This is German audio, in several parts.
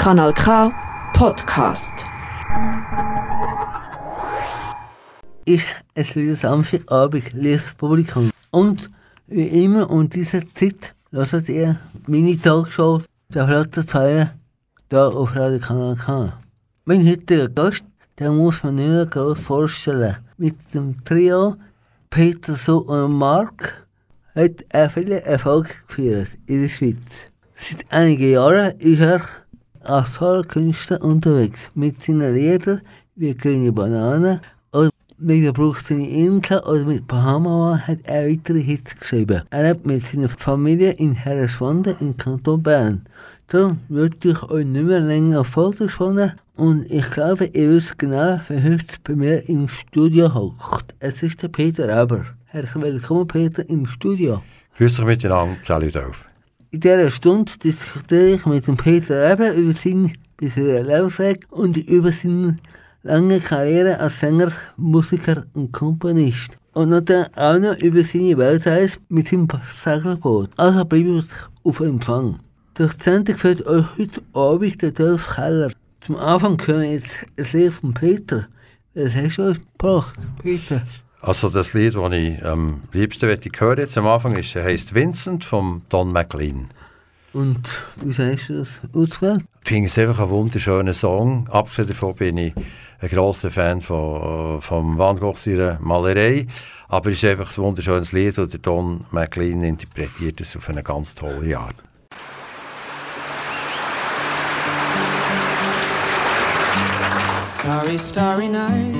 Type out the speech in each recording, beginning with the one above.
Kanal K Podcast. Ist es wieder Samstagabend, liebes Publikum. Und wie immer um diese Zeit hört ihr meine Talkshow der Flotte Zeilen hier auf Radio Kanal K. Mein heutiger Gast, der muss man nicht mehr groß vorstellen. Mit dem Trio Peter So und Mark hat er viele Erfolge geführt in der Schweiz. Seit einigen Jahren ist er als Solokünstler unterwegs mit seinen Liedern wie Grüne Banane oder mit der Bruch seine Insel oder mit Bahama hat er weitere Hits geschrieben. Er lebt mit seiner Familie in Herreswande im Kanton Bern. Darum würde ich euch nicht mehr länger von und ich glaube, ihr wisst genau, wer heute bei mir im Studio hockt. Es ist der Peter Eber. Herzlich willkommen, Peter, im Studio. Grüß dich miteinander, salut auf. In dieser Stunde diskutiere ich mit Peter Eber über seinen bisherigen Lebensweg und über seine lange Karriere als Sänger, Musiker und Komponist. Und dann auch noch über seine Weltreise mit seinem Segelboot. Also bleibt auf Empfang. Die Sendung führt euch heute Abend der Dolph Keller. Zum Anfang hören wir jetzt ein Lied von Peter. Was hast du uns gebracht, Peter? Also das Lied, das ich am liebsten möchte hören jetzt am Anfang, ist, heisst Vincent von Don McLean. Und wie hast du das ausgewählt? Ich finde es einfach ein wunderschöner Song. Abgesehen davon bin ich ein grosser Fan von, von Van Gogh seiner Malerei. Aber es ist einfach ein wunderschönes Lied und der Don McLean interpretiert es auf eine ganz tolle Art. Starry, starry night.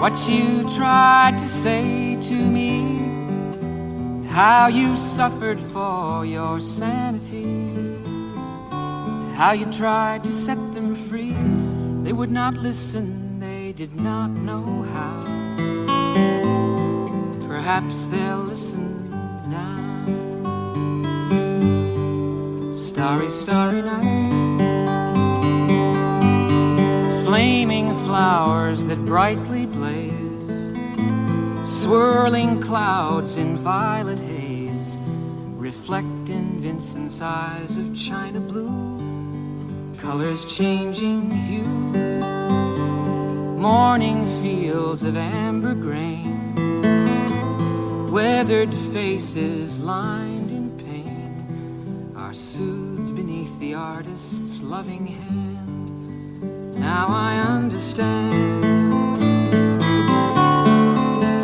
what you tried to say to me, how you suffered for your sanity, how you tried to set them free. They would not listen, they did not know how. Perhaps they'll listen now. Starry, starry night. Flaming flowers that brightly. Swirling clouds in violet haze. Reflect in Vincent's eyes of china blue. Colors changing hue. Morning fields of amber grain weathered faces lined in pain are soothed beneath the artist's loving hand. Now I understand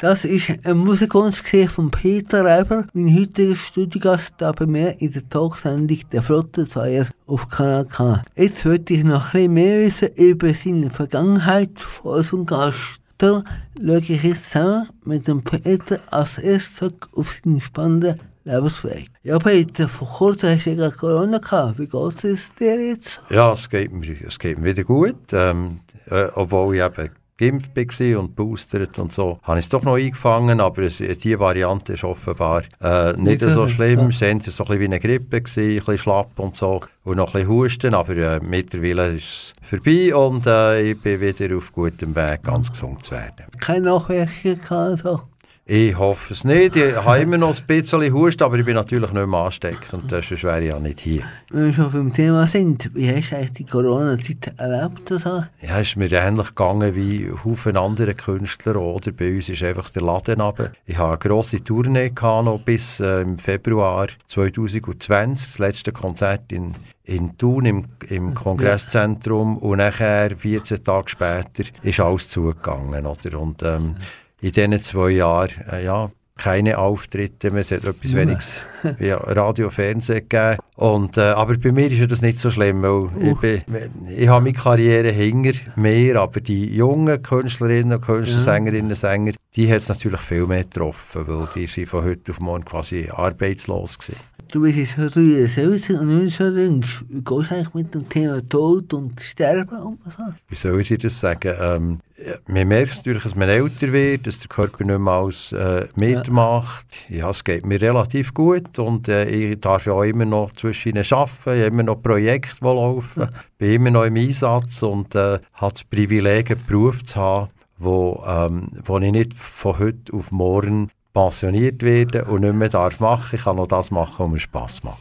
Das ist ein gewesen von Peter Reiber, mein heutiger Studiogast da bei mir in der Talksendung «Der Flottenzweier» auf Kanal K. Jetzt wollte ich noch ein bisschen mehr wissen über seine Vergangenheit von unserem Gast. Da schaue ich jetzt zusammen mit dem Peter als erstes auf seinen spannenden Lebensweg. Ja, Peter, vor kurzem hast du ja Corona gehabt. Wie geht es dir jetzt? Ja, es geht mir, es geht mir wieder gut. Ähm, äh, obwohl ich eben geimpft war und boostert und so, habe ich es doch noch eingefangen, aber es, die Variante ist offenbar äh, nicht so schlimm. ja. Es war so ein bisschen wie eine Grippe, gewesen, ein bisschen schlapp und so und noch ein bisschen Husten, aber äh, mittlerweile ist es vorbei und äh, ich bin wieder auf gutem Weg, ganz gesund zu werden. Keine Nachwirkungen gehabt? Ich hoffe es nicht. Ich habe immer noch ein bisschen Husten, aber ich bin natürlich nicht mehr ansteckend, sonst wäre ich ja nicht hier. Wenn wir schon beim Thema sind, wie hast du eigentlich die Corona-Zeit erlebt? Also? Ja, es ist mir ähnlich gegangen wie Haufen andere Künstler. Oder bei uns ist einfach der Laden runter. Ich hatte eine grosse Tournee gehabt, noch bis äh, im Februar 2020. Das letzte Konzert in, in Thun im, im Kongresszentrum. Und nachher, 14 Tage später, ist alles zugegangen. Oder? Und ähm, in diesen zwei Jahren, äh, ja, keine Auftritte mehr, es hat etwas weniges ja, Radio, Fernsehen gegeben. Und, äh, aber bei mir ist ja das nicht so schlimm, weil ich, bin, ich habe meine Karriere hinter mir, aber die jungen Künstlerinnen und Künstler, Sängerinnen und Sänger, die hat es natürlich viel mehr getroffen, weil die sind von heute auf morgen quasi arbeitslos gewesen. Du bist jetzt schon 73 und nicht so jüngst. Wie gehst du eigentlich mit dem Thema Tod und Sterben um? Wie soll ich dir das sagen? Ähm, ja, man merkt natürlich, dass man älter wird, dass der Körper nicht mehr alles äh, mitmacht. Ja. es geht mir relativ gut und äh, ich darf ja auch immer noch zwischen ihnen arbeiten, ich habe immer noch Projekte, die laufen, bin immer noch im Einsatz und äh, habe das Privileg, einen Beruf zu haben, wo, ähm, wo ich nicht von heute auf morgen pensioniert werde und nicht mehr darf machen. Ich kann noch das machen, was mir Spass macht.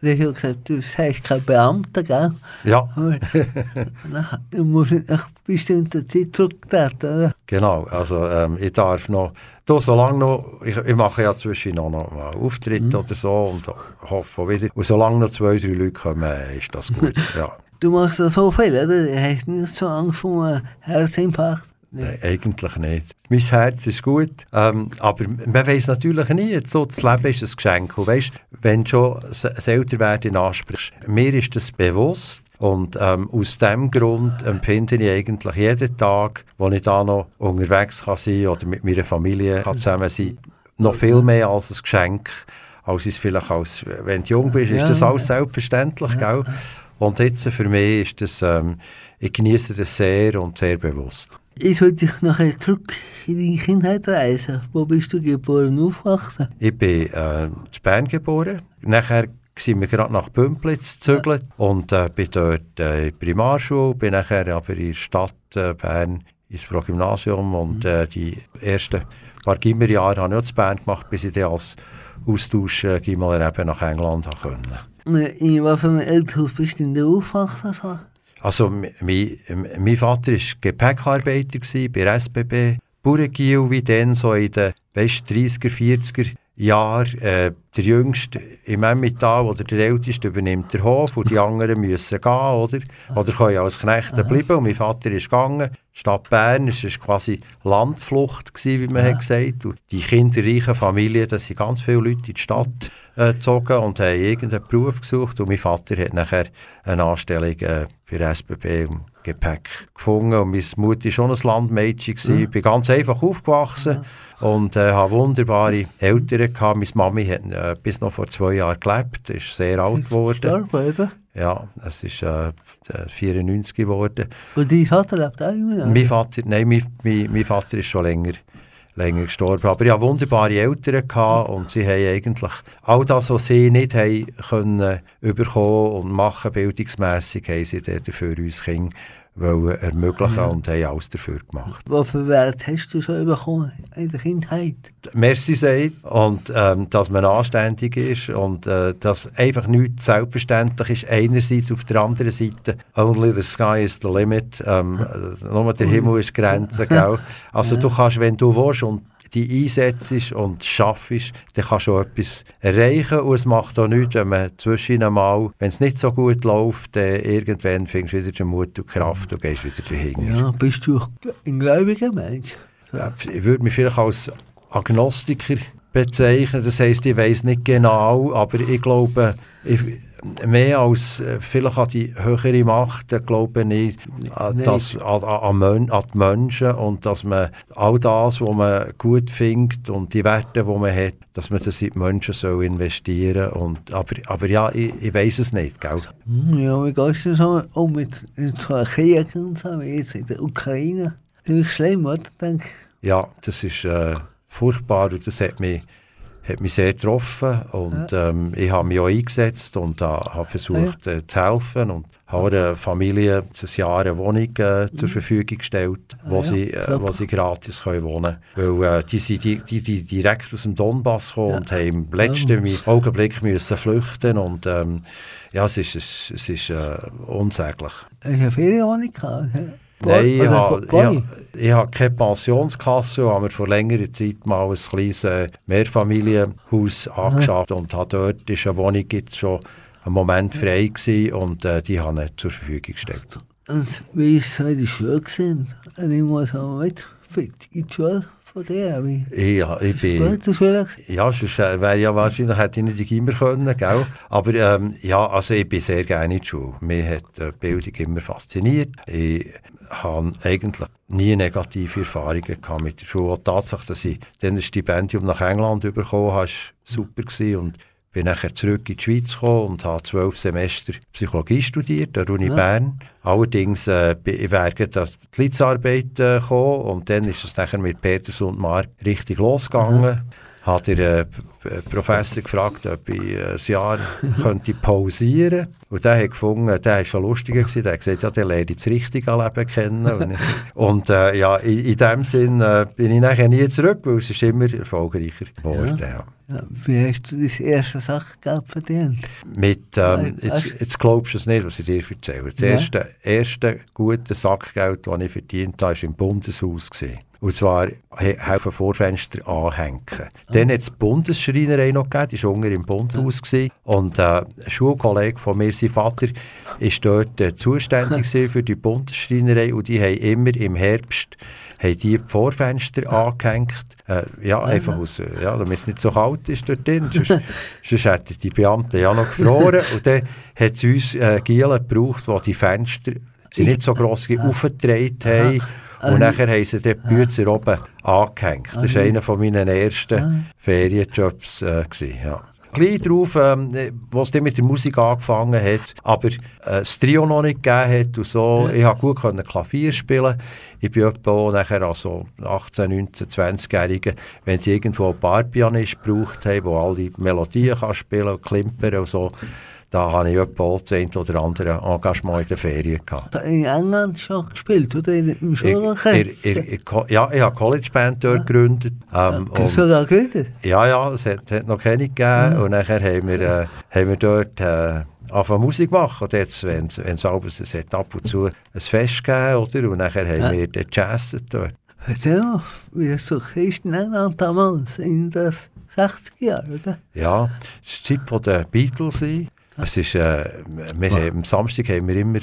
Du hast gesagt, du sagst kein Beamter, gell? Ja, du musst in einer bestimmten Zeit zurücktreten, oder? Genau, also ähm, ich darf noch, da solange noch, ich, ich mache ja zwischen noch, noch mal Auftritte oder so und hoffe wieder, und solange noch zwei, drei Leute kommen, ist das gut, ja. Du machst ja so viel, oder? Du hast nicht so Angst vor einem Herzinfarkt. Nein, eigentlich nicht. Mein Herz ist gut, ähm, aber man weiß natürlich nie. So, das Leben ist ein Geschenk. Und weißt, wenn du schon das Älterwerden ansprichst, mir ist das bewusst. Und ähm, aus diesem Grund empfinde ich eigentlich jeden Tag, wo ich da noch unterwegs kann sein oder mit meiner Familie kann zusammen sein noch viel mehr als ein Geschenk, als es vielleicht als, wenn du jung bist, ist das alles selbstverständlich, gell? Und jetzt für mich ist das, ähm, ich genieße das sehr und sehr bewusst. Ich wollte dich nachher zurück in deine Kindheit reisen. Wo bist du geboren und aufgewachsen? Ich bin äh, in Bern geboren. Nachher sind wir gerade nach Pümplitz gezögert und äh, bin dort äh, in die Primarschule, bin nachher aber in der Stadt äh, Bern ins Progymnasium und äh, die ersten paar Gimmerjahre habe ich auch in Bern gemacht, bis ich dann als Austausch äh, eben nach England. Äh, In einem Elternhaus bist du denn aufgewachsen? So? Also, mein, mein Vater war Gepäckarbeiter gewesen bei der SBB. Bauerngiel wie dann, so in den weißt, 30er, 40er Jahren. Äh, der Jüngste im Emmental oder der Älteste übernimmt den Hof und die anderen müssen gehen, oder? Oder können als Knechte bleiben. Und mein Vater ist gegangen. Die Stadt Bern, es war quasi Landflucht, gewesen, wie man hat gesagt Und die kinderreichen Familien, da sind ganz viele Leute in die Stadt äh, gezogen und haben irgendeinen Beruf gesucht. Und mein Vater hat nachher eine Anstellung äh, der SBB im Gepäck gefunden. Und meine Mutter war schon ein Landmädchen. gewesen. Ich bin ganz einfach aufgewachsen und äh, habe wunderbare Eltern gehabt. Meine Mami hat äh, bis noch vor zwei Jahren gelebt, ist sehr alt geworden. Gestorben? Ja, es ist äh, 94 geworden. Und dein Vater lebt auch immer noch? Mein Vater, nein, mein, mein, mein Vater ist schon länger, länger gestorben. Aber ich hatte wunderbare Eltern gehabt und sie haben eigentlich all das, was sie nicht haben können, bekommen und machen, bildungsmässig, haben sie dann für uns Kinder wollen ermöglichen ja. und haben alles dafür gemacht. Was für Wert hast du schon bekommen in der Kindheit? Merci sagt und ähm, dass man anständig ist und äh, dass einfach nichts selbstverständlich ist. Einerseits, auf der anderen Seite, only the sky is the limit. Ähm, nur der Himmel ist Grenze. Gell? Also ja. du kannst, wenn du willst und die einsetzt und schaffst, dann kannst du etwas erreichen. Und es macht auch nichts, wenn man zwischen einmal, wenn es nicht so gut läuft, dann irgendwann findest du wieder den Mut und Kraft und gehst wieder dahin. Ja, bist du ein gläubiger Mensch? Ja, ich würde mich vielleicht als Agnostiker bezeichnen. Das heisst, ich weiß nicht genau, aber ich glaube, ich, mehr als äh, vielleicht an die höhere Macht, glaube ich, dass, an, an, an, die Menschen und dass man all das, was man gut findet und die Werte, die man hat, dass man das in die Menschen soll investieren soll. Aber, aber ja, ich, ich weiß es nicht, gell? Hm, ja, wie geht es so um mit so Kriegen und so, wie jetzt in der Ukraine? Das ist schlimm, oder? Denke Ja, das ist äh, furchtbar und das hat mich hat mich sehr getroffen und ja. ähm, ich habe mich auch eingesetzt und habe versucht ja. äh, zu helfen und habe der Familie ein Jahr eine Wohnung äh, mhm. zur Verfügung gestellt, wo, ja, sie, äh, wo sie gratis können wohnen können. Weil äh, die sind die, die, die direkt aus dem Donbass gekommen und haben im letzten ja. Augenblick müssen flüchten und ähm, ja, es ist, es, es ist äh, unsäglich. Hast du eine Ferienwohnung gehabt? Nein, ich habe, ich, ich habe keine Pensionskasse und habe mir vor längerer Zeit mal ein kleines äh, Mehrfamilienhaus angeschafft und habe dort ist eine Wohnung jetzt schon einen Moment frei gewesen und äh, die habe ich zur Verfügung gestellt. Und wie ist in der Schule gewesen? Und ich muss auch mit in die Schule von dir? Wie? Ja, ich bin... Ja, sonst äh, wäre ja wahrscheinlich, hätte ich nicht immer können, gell? Aber ähm, ja, also ich bin sehr gerne in der Schule. Mir hat äh, die Bildung immer fasziniert. Ich habe eigentlich nie negative Erfahrungen gehabt mit der Schule. Die Tatsache, dass ich dann ein Stipendium nach England bekommen habe, war super. Gewesen. Und bin nachher zurück in die Schweiz gekommen und habe zwölf Semester Psychologie studiert an der Uni ja. Bern. Allerdings äh, ich wäre die Litzarbeit äh, gekommen und dann ist es nachher mit Peters und Mark richtig losgegangen. Ja hat der äh, Professor gefragt, ob ich ein Jahr könnte pausieren könnte. Und der hat gefunden, der war schon lustiger gewesen, der hat gesagt, ja, der lernt das richtige Leben kennen. und, und äh, ja, in, in dem Sinn äh, bin ich nachher nie zurück, weil es ist immer erfolgreicher geworden. Ja. Ja. Wie hast du das erste Sachgeld verdient? Mit, ähm, jetzt, jetzt glaubst du es nicht, was ich dir erzähle. Das ja. erste, erste gute Sackgeld, das ich verdient habe, war im Bundeshaus. Gewesen. Und zwar helfen Vorfenster anhängen. Ah. Dann hat es die Bundesschreinerei noch gegeben, die war unten im Bundeshaus. Gewesen. Und äh, ein Schulkollege von mir, sein Vater, war dort äh, zuständig für die Bundesschreinerei und die haben immer im Herbst haben die, die Vorfenster angehängt. Äh, ja, einfach aus, äh, ja, damit es nicht so kalt ist dort drin. sonst, sonst hätten die Beamten ja noch gefroren. Und dann hat es uns äh, Gielen gebraucht, die die Fenster sie nicht so gross aufgedreht haben. Und ähm, nachher haben sie den Bützer oben angehängt. Das war einer meiner ersten Ferienjobs. Äh, gewesen, ja. Gleich darauf, ähm, was dann mit der Musik angefangen hat, aber äh, das Trio noch nicht gegeben hat und so. Ich konnte gut Klavier spielen. Ich bin etwa nachher also 18, 19, 20-Jährige, wenn sie irgendwo einen Barpianist gebraucht haben, der alle Melodien kann spielen und klimpern und so da habe ich etwa das ein oder andere Engagement in der Ferien gehabt. In England schon gespielt, oder? Im Schulhockey? Ja, ich habe College Band dort gegründet. Ähm, ja, sogar gegründet? Ja, ja, es hat, hat noch keine gegeben. Ja. Und nachher haben wir, äh, haben wir dort... Äh, anfangen Musik machen. Und jetzt, wenn es abends, es hat ab und zu ein Fest gegeben, oder? Und nachher haben ja. wir den Jazz dort. Ja, wie so ist in England damals, in den 60er Jahren, oder? Ja, es war die Zeit der Beatles. Es ist, äh, wir haben, am Samstag haben wir immer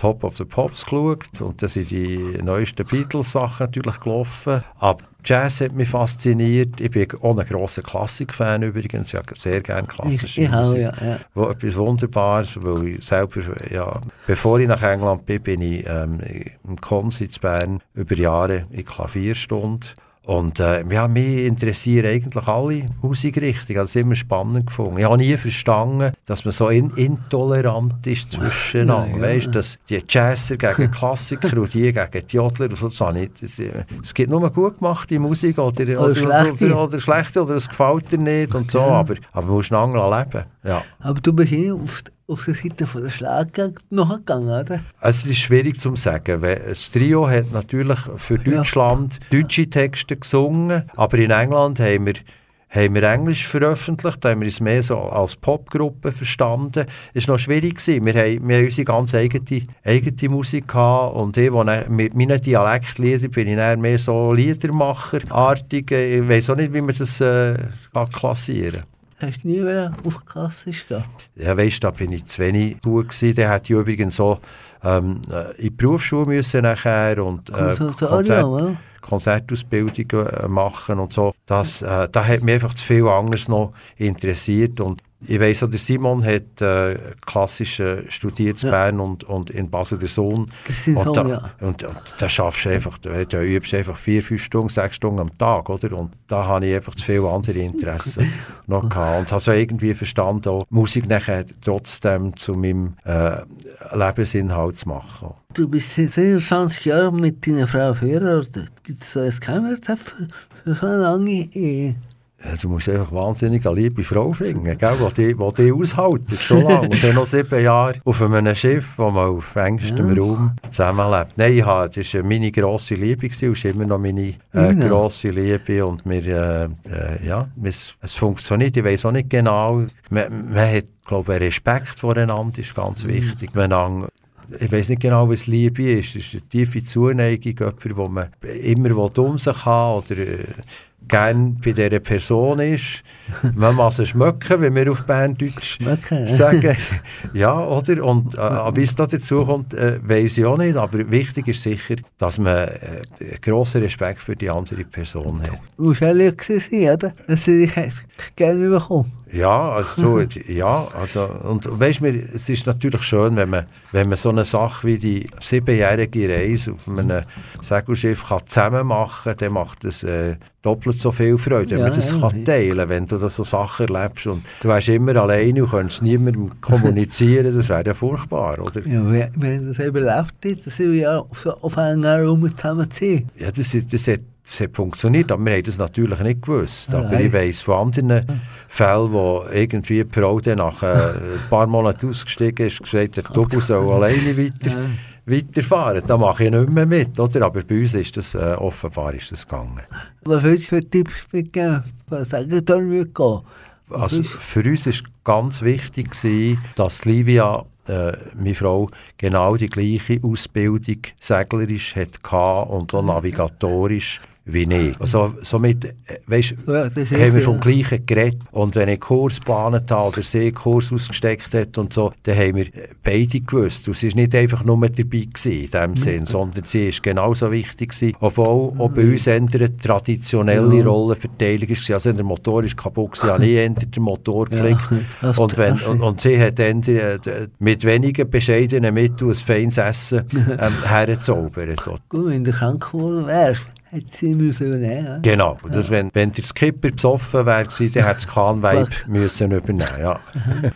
Top of the Pops geschaut und da sind die neuesten Beatles-Sachen natürlich gelaufen. Aber Jazz hat mich fasziniert. Ich bin auch ein grosser Klassik-Fan übrigens. Ich habe sehr gerne klassische ich, ich Musik. Ja, ja. Wo etwas Wunderbares, weil ich selber, ja, bevor ich nach England bin, bin ich ähm, im Konsitz Bern über Jahre in Klavierstunde Und äh, ja, mich interessieren eigentlich alle Musikrichtungen. Das ist immer spannend gefunden. Ich habe nie verstanden, dass man so in, intolerant ist zwischeneinander. Ja. Weißt, dass die Jazzer gegen Klassiker und die gegen die Jodler und so. Das habe ich- es gibt nur gut gemachte Musik oder, oder, oder, schlechte. oder, oder schlechte oder es gefällt dir nicht und so. Aber, aber du musst einander leben. Ja. Aber du bist auf, auf der Seite von der Schlager nachgegangen, oder? Also es ist schwierig zu sagen. weil Das Trio hat natürlich für Ja. Deutschland deutsche Texte gesungen, aber in England haben wir, haben wir Englisch veröffentlicht, haben wir es mehr so als Popgruppe verstanden. Es war noch schwierig. Gewesen. Wir haben, wir haben unsere ganz eigene, eigene Musik gehabt und ich, wo mit meinen Dialektliedern bin ich mehr so Liedermacher-artig. Ich weiß auch nicht, wie man das äh, kann klassieren Hast du nie wieder auf Klassisch gehen? ja, weisst, da bin ich zu wenig gut gewesen. Der hat ja übrigens so ähm, äh, in die Berufsschule müssen nachher und äh, Konservatorium, oder? Konzertausbildungen äh, machen und so. Das, äh, da hat mich einfach zu viel anderes noch interessiert und ich weiss der Simon hat äh, klassisch äh, studiert in Ja. Bern und, und in Basel der Sohn. Und da, ja. und, und da schaffst du einfach, da, da übst du einfach vier, fünf Stunden, sechs Stunden am Tag, oder? Und da habe ich einfach zu viele andere Interessen noch gehabt. Und habe so irgendwie verstanden, auch Musik nachher trotzdem zu meinem äh, Lebensinhalt zu machen. Du bist seit 27 Jahren mit deiner Frau verheiratet. Gibt es so ein Geheimrezept für, für so eine lange Ehe? Du musst einfach wahnsinnig eine liebe Frau finden, gell, die, die, die aushaltet, so lange. Und dann noch sieben Jahre auf einem Schiff, wo man auf engstem Ja. Raum zusammenlebt. Nein, ich habe, das war meine grosse Liebe und ist immer noch meine äh, grosse Liebe. Und wir, äh, äh, ja, es, es funktioniert, ich weiß auch nicht genau. Man, man hat, glaube ich, Respekt voreinander, ist ganz wichtig. Man ang- ich weiß nicht genau, was Liebe ist. Es ist eine tiefe Zuneigung, jemand, wo man immer um sich haben oder gerne bei dieser Person ist. Man muss es schmecken, wenn wir auf Berndeutsch Schmecken, sagen. Ja, oder? Und äh, wie es da dazu kommt, äh, weiß ich auch nicht. Aber wichtig ist sicher, dass man äh, grossen Respekt für die andere Person hat. Du musst ehrlich sein, oder? Dass sie dich gerne bekommen. Ja, also, ja, also, und weißt du, es ist natürlich schön, wenn man, wenn man so eine Sache wie die siebenjährige Reise auf einem Segelschiff kann zusammen machen kann, dann macht es äh, doppelt so viel Freude, wenn Ja, man das ja, kann teilen wenn du das so Sachen erlebst und du wärst immer alleine und könntest niemandem kommunizieren, das wäre ja furchtbar, oder? Ja, haben das eben erlebt, dass wir ja auf einen Raum zusammen sind. Ja, das, das, hat, das hat funktioniert, aber wir haben das natürlich nicht gewusst. Aber Nein. ich weiss von anderen Fällen, wo irgendwie die Frau dann nach äh, ein paar Monaten ausgestiegen ist, gesagt hat, du soll alleine weiter, weiterfahren. Da mache ich nicht mehr mit, oder? Aber bei uns ist das, äh, offenbar ist das gegangen. Was willst du für Tipps mitgeben? Was sagen da nicht gehen? Also für uns war ganz wichtig, gewesen, dass Livia, äh, meine Frau, genau die gleiche Ausbildung seglerisch hatte und auch navigatorisch wie ich. Also somit, äh, weisst, Ja, haben wir richtig, vom ja. Gleichen geredet. Und wenn ich Kurs geplant habe oder sie einen Kurs ausgesteckt hat und so, dann haben wir äh, beide gewusst. Und sie war nicht einfach nur dabei gewesen, in dem Sinn, sondern sie ist genauso wichtig gewesen. Obwohl auch bei uns eine traditionelle Ja. Rollenverteilung war. Also wenn der Motor ist kaputt war, habe ich den Motor Ja, geflickt. das- und, wenn, und, und sie hat äh, mit wenigen bescheidenen Mitteln ein feines Essen ähm, hergezaubert. Gut, wenn du krank geworden wärst, ja. Genau. Und Das, wenn, wenn der Skipper besoffen wäre, dann hätte das Kahnweib müssen übernehmen ja.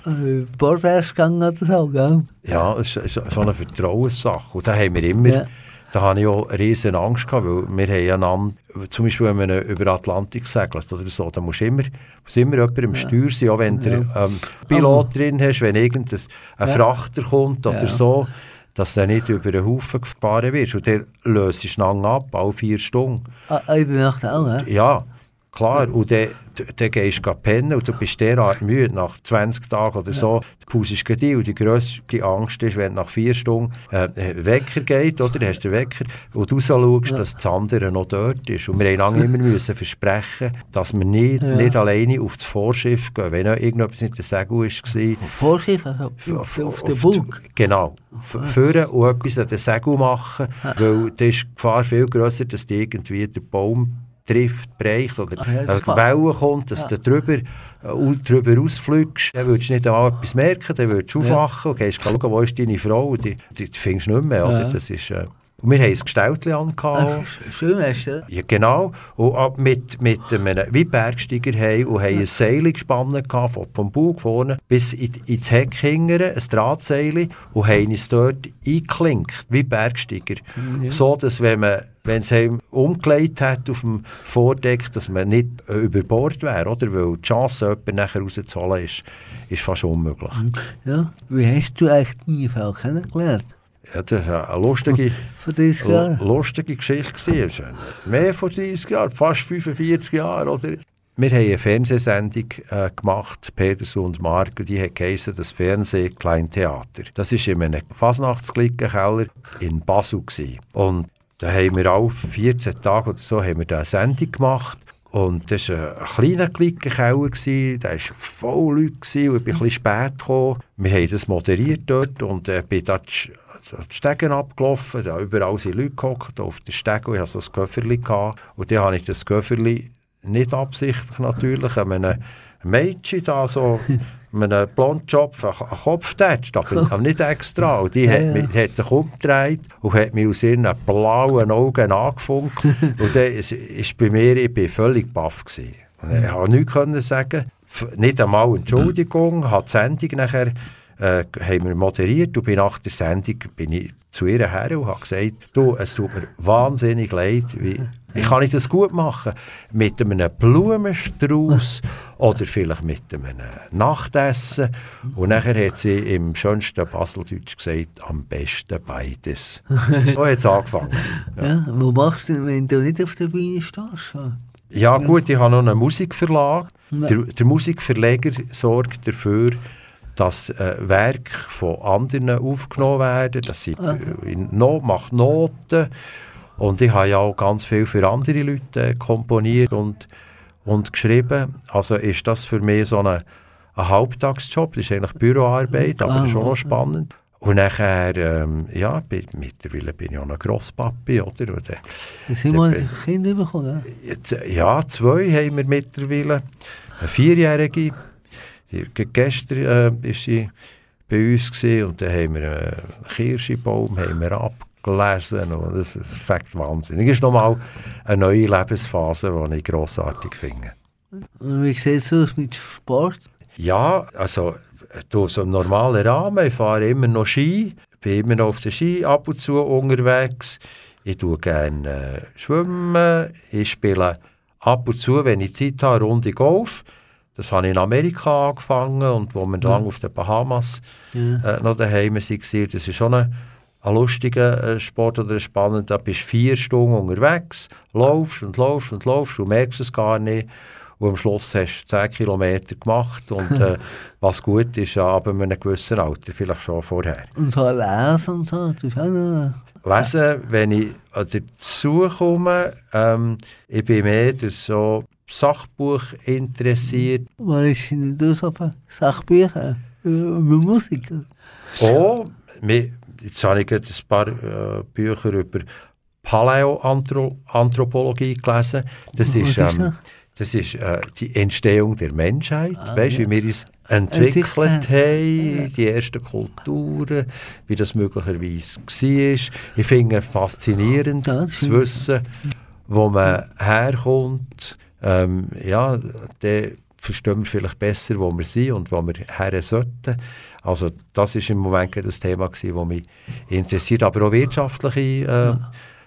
Äh, Bord wärst gegangen oder so, gell? ja, es ist so eine Vertrauenssache. Und da haben wir immer, Ja. da habe ich auch riesen Angst gehabt, weil wir haben einander, zum Beispiel wenn man über den Atlantik segelt oder so, da muss immer, muss immer jemand am Steuer sein, auch wenn du Ja. ähm, Pilot drin hast, wenn irgendein ein Ja. Frachter kommt oder Ja. so, dass du nicht über den Haufen gefahren wirst. Und dann löst du lang ab, alle vier Stunden. Ah, in der Nacht auch, ja? Ja, klar. Und dann, dann gehst du pennen und du bist derart müde nach 20 Tagen oder so. Du pausest gleich ein und die grösste Angst ist, wenn nach vier Stunden äh, ein Wecker geht, oder? Dann hast du den Wecker und du so schaust, dass das andere noch dort ist. Und wir haben lange immer müssen versprechen, dass wir nicht, Ja. nicht alleine auf das Vorschiff gehen. Wenn noch irgendetwas mit der Segel war, Vorschiff, auf, auf, den Bug. die- Genau. Führen und etwas an den Segel machen, weil da ist die Gefahr viel grösser, dass die irgendwie den Baum trifft, bricht oder Ah ja, eine Welle kommt, dass du drüber, äh, drüber ausfliegst. Dann würdest du nicht einmal etwas merken, dann würdest du Ja. aufwachen und gehst schauen, wo ist deine Frau, die, die, findest du nicht mehr. Oder? Ja. Das ist, äh, Und wir haben ein Gestellt an. Ach, schön hast du. Ja, genau. Und auch mit, mit einem wie Bergsteiger haben und haben ein Seil gespannt von- vom Bug vorne bis in, ins Heck hingern, ein Drahtseil, und haben uns dort eingeklinkt, wie Bergsteiger. So, dass wenn man wenn es einem umgelegt hat auf dem Vordeck, dass man nicht über Bord wäre, oder? Weil die Chance, jemanden nachher rauszuholen, ist, ist fast unmöglich. Ja, wie hast du eigentlich deine Frau kennengelernt? Ja, das war eine lustige... Vor 30 Lu- Jahren? lustige Geschichte gewesen. Mehr von 30 Jahren, fast 45 Jahre, oder? Wir haben eine Fernsehsendung äh, gemacht, Peterson und Mark, die hat geheißen, das Fernseh-Kleintheater. Das war in einem Fasnachtsglickenkeller in Basel. Gewesen. Und da haben wir auch 14 Tage oder so haben wir da eine Sendung gemacht. Und das war ein kleiner Glickenkeller, gewesen, der war voll Leute und ich bin ein bisschen spät gekommen. Wir haben das moderiert dort und äh, bin da die die Stegen abgelaufen, da überall sind Leute gehockt, auf den Stegen, ich hatte so ein Köfferli. Und dann habe ich das Köfferli, nicht absichtlich natürlich, einem Mädchen da so, einem Blondschopf, einen einen Kopf tätscht, aber, aber nicht extra. Und die Ja, hat, mich, hat sich umgedreht und hat mich aus ihren blauen Augen angefunkt. und dann ist, ist bei mir, ich bin völlig baff gewesen. Ich konnte nichts können sagen, nicht einmal Entschuldigung, hat die Sendung nachher äh, haben wir moderiert und bin nach der Sendung bin ich zu ihr her und habe gesagt, du, es tut mir wahnsinnig leid, wie, wie kann ich das gut machen? Mit einem Blumenstrauß oder vielleicht mit einem Nachtessen. Und nachher hat sie im schönsten Baseldeutsch gesagt, am besten beides. so hat es angefangen. Ja. wo machst du wenn du nicht auf der Bühne stehst? Ja gut, ich habe noch einen Musikverlag. Ja. Der, der Musikverleger sorgt dafür, dass äh, Werke von anderen aufgenommen werden. Das sind, Ah. äh, no macht Noten. Und ich habe ja auch ganz viel für andere Leute äh, komponiert und, und geschrieben. Also ist das für mich so eine, ein Halbtagsjob. Das ist eigentlich Büroarbeit, aber Ah, auch noch spannend. Und nachher, ähm, ja, bin, mittlerweile bin ich auch noch Grosspapi, oder? Und, sind wir Be- ein Kind bekommen. Ja, zwei haben wir mittlerweile. Eine Vierjährige. Die, ge- gestern äh, sie bei uns gewesen, und dann haben wir einen Kirschbaum haben wir abgelesen. Und das, das fängt wahnsinnig. Das ist nochmal eine neue Lebensphase, die ich grossartig finde. Und wie sieht es aus mit Sport? Ja, also du, so im normalen Rahmen. Ich fahre immer noch Ski, bin immer noch auf der Ski ab und zu unterwegs. Ich tue gerne äh, schwimmen. Ich spiele ab und zu, wenn ich Zeit habe, eine Runde Golf. Das habe ich in Amerika angefangen und wo wir lange auf den Bahamas Ja. äh, noch daheim waren. Das ist schon ein, ein lustiger äh, Sport oder ein spannender. Da bist du vier Stunden unterwegs, laufst und laufst und laufst und merkst es gar nicht. Und am Schluss hast du 10 Kilometer gemacht. Und äh, was gut ist, ja, ab einem gewissen Alter, vielleicht schon vorher. Und so lesen und so, du bist auch noch... Lesen, wenn ich dazu komme, ähm, ich bin mehr der so Sachbuch interessiert. Was ist denn du so für Sachbücher über Musik? Oh, mir- jetzt habe ich ein paar äh, Bücher über Paläoanthropologie gelesen. Das ist, ähm, das? ist äh, die Entstehung der Menschheit. weißt du, ja. wie wir uns entwickelt haben, die ersten Kulturen, wie das möglicherweise war. Ich finde es faszinierend Ja, zu wissen, wo man herkommt. Ähm, ja, dann verstehen wir vielleicht besser, wo wir sind und wo wir her sollten. Also das ist im Moment das Thema, das mich interessiert. Aber auch wirtschaftliche äh,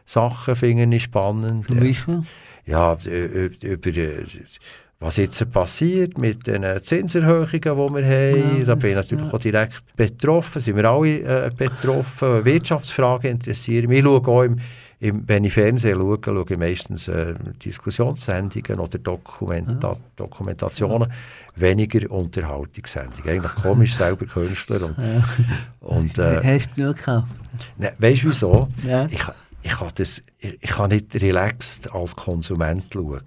Sachen finde ich spannend. Zum Beispiel? Ja, äh, äh, über äh, was jetzt passiert mit den Zinserhöhungen, die wir haben. Ja, da bin ich natürlich auch direkt betroffen, sind wir alle äh, betroffen. Wirtschaftsfragen interessieren mich. Ich schaue auch, im, wenn ich Fernsehen schaue, schaue ich meistens äh, Diskussionssendungen oder Dokumenta Dokumentationen, weniger Unterhaltungssendungen. Eigentlich komisch, selber Künstler. Und, und, äh, Hast du genug gekauft? ne, weißt du wieso? Ja. Ich, ich, kann das, ich, ich kann nicht relaxed als Konsument schauen.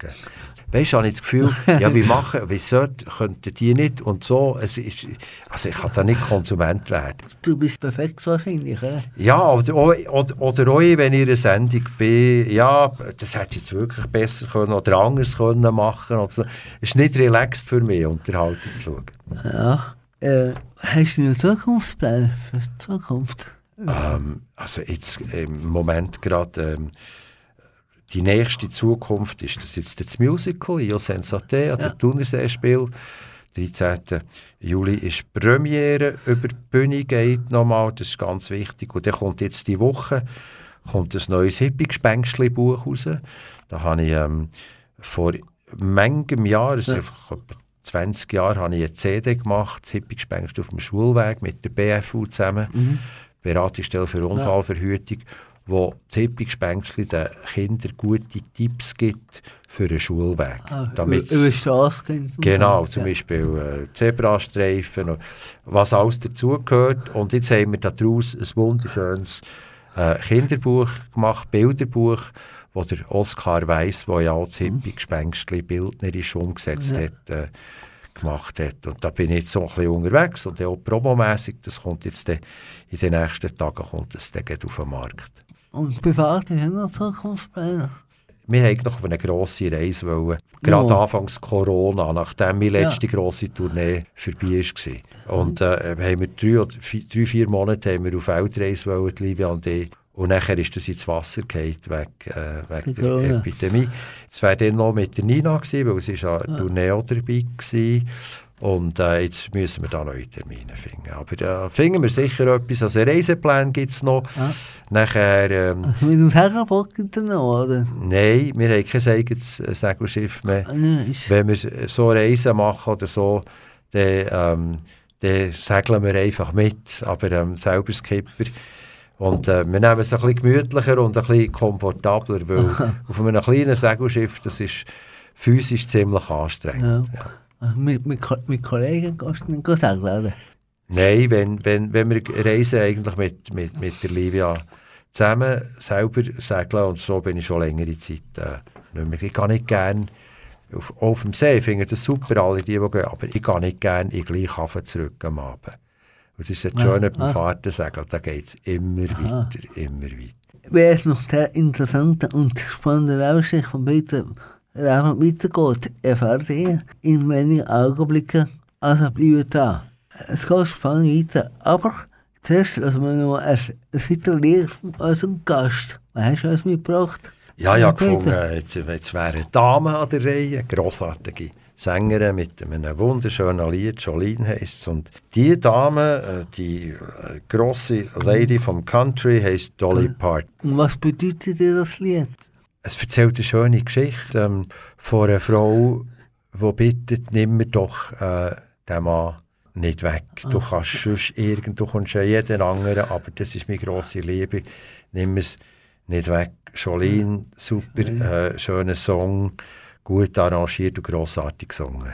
Weißt du, habe ich das Gefühl, ja, wie machen, wieso könnten die nicht und so. Es ist, also ich kann da nicht Konsument werden. Du bist perfekt wahrscheinlich, oder? Ja, oder, oder, oder auch wenn ich in einer Sendung bin, ja, das hätte ich jetzt wirklich besser können oder anders können machen. Oder so. Es ist nicht relaxed für mich, Unterhaltung zu schauen. Ja. Äh, hast du noch Zukunftspläne für die Zukunft? Ähm, also jetzt im Moment gerade ähm, die nächste Zukunft ist das jetzt das Musical «Io senza te» an Ja. der Thunersee-Spiel. 13. Juli ist die Premiere über die Bühne geht nochmal, das ist ganz wichtig. Und dann kommt jetzt die Woche kommt ein neues Hippie-Gespenstli-Buch raus. Da habe ich ähm, vor manchem Jahr, also Ja. einfach etwa 20 Jahre, habe ich eine CD gemacht, das Hippie-Gespenst auf dem Schulweg mit der BFU zusammen, Mhm. Beratungsstelle für Unfallverhütung, wo das Hippie-Gespenstli den Kindern gute Tipps gibt für einen Schulweg. Ah, über, über die Straße gehen. und Genau, zum Ja. Beispiel äh, Zebrastreifen, was alles dazugehört. Und jetzt haben wir daraus ein wunderschönes äh, Kinderbuch gemacht, Bilderbuch, wo der Oskar Weiss, der ja auch das hippie Gespenstli bildnerisch umgesetzt Ja. hat, äh, gemacht hat. Und da bin ich jetzt so ein bisschen unterwegs und auch promomässig. Das kommt jetzt in den nächsten Tagen kommt das dann auf den Markt. Und privat ist auch noch Zukunftspläne. Wir wollten noch auf eine grosse Reise, wollen, gerade Ja. anfangs Corona, nachdem meine letzte grosse Tournee vorbei war. Und äh, haben wir drei, vier, drei, vier Monate haben wir auf Weltreise wollen, die Livia und ich. Und nachher ist das ins Wasser gefallen, wegen, äh, wegen der Corona. Epidemie. Es wäre dann noch mit der Nina gewesen, weil sie ist ja auch dabei war. Und äh, jetzt müssen wir da neue Termine finden. Aber da finden wir sicher etwas. Also Reiseplan gibt es noch. Ja. Nachher... Ähm, Also mit dem Segelboot noch, oder? Nein, wir haben kein eigenes äh, Segelschiff mehr. Ah, ne, ist, Wenn wir so Reisen machen oder so, dann, ähm, dann segeln wir einfach mit, aber ähm, selber Skipper. Und äh, wir nehmen es ein bisschen gemütlicher und ein bisschen komfortabler, weil auf einem kleinen Segelschiff, das ist physisch ziemlich anstrengend. Ja. Ja. mit, mit, mit Kollegen gehst du nicht segeln, oder? Nein, wenn, wenn, wenn wir reisen eigentlich mit, mit, mit der Livia zusammen selber segeln und so bin ich schon längere Zeit äh, nicht mehr. Ich gehe nicht gerne auf, auf dem See, ich finde das super, alle die, die gehen, aber ich gehe nicht gerne in den gleichen Hafen zurück am Abend. Und das ist das Ja, Schöne beim ah. Fahrtensegeln, da geht es immer weiter, immer weiter. Wäre es noch sehr interessante und spannende Aussicht von Peter Rahmen weitergeht, erfahrt ihr in wenigen Augenblicken, also bleibt da. Es geht spannend weiter, aber zuerst lassen wir noch ein Viertel von unserem Gast. Was hast du uns mitgebracht? Ja, Peter. gefunden, jetzt, jetzt wäre eine Dame an der Reihe, grossartige Sängerin mit einem wunderschönen Lied, Jolene heisst. Und die Dame, äh, die äh, grosse Lady vom Country, heisst Dolly Parton. Und was bedeutet dir das Lied? Es erzählt eine schöne Geschichte ähm, von einer Frau, die bittet, nimm mir doch äh, den Mann nicht weg. Du kannst sonst irgend, du kommst ja jeden anderen, aber das ist meine grosse Liebe. Nimm es nicht weg. Jolene, super, äh, schöner Song, gut arrangiert und grossartig gesungen.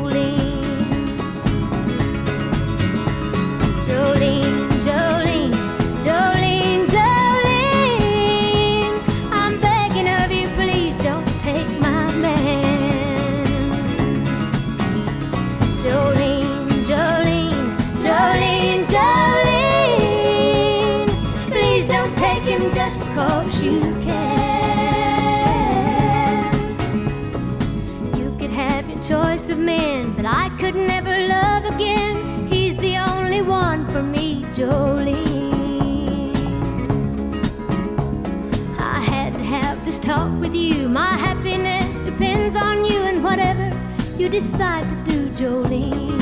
Jolene. I had to have this talk with you. My happiness depends on you and whatever you decide to do, Jolene.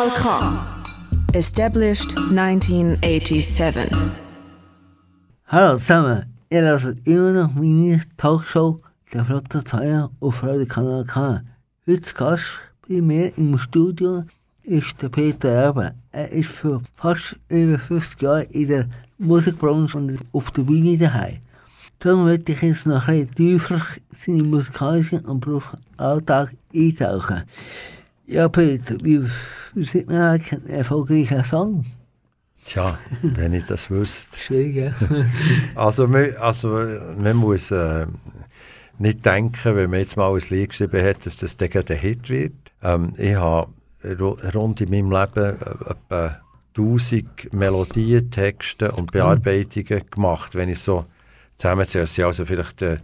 Kanal K. Established 1987. Hallo zusammen, ihr hört immer noch meine Talkshow «Der flotte Teier» auf Radio Kanal K. Heute Gast bei mir im Studio ist der Peter Erber. Er ist für fast über 50 Jahre in der Musikbranche und auf der Bühne daheim. Darum möchte ich jetzt noch ein tiefer in seinen musikalischen und beruflichen Alltag eintauchen. Ja, Peter, wie, wie sieht man eigentlich einen erfolgreichen Song? Tja, wenn ich das wüsste. Schwierig, ja? Also, man, also, man muss äh, nicht denken, wenn man jetzt mal ein Lied geschrieben hat, dass das dann ein Hit wird. Ähm, ich habe ru- rund in meinem Leben äh, etwa 1000 Melodien, Texte und Bearbeitungen gemacht. Wenn ich so zusammenzähle, also vielleicht äh,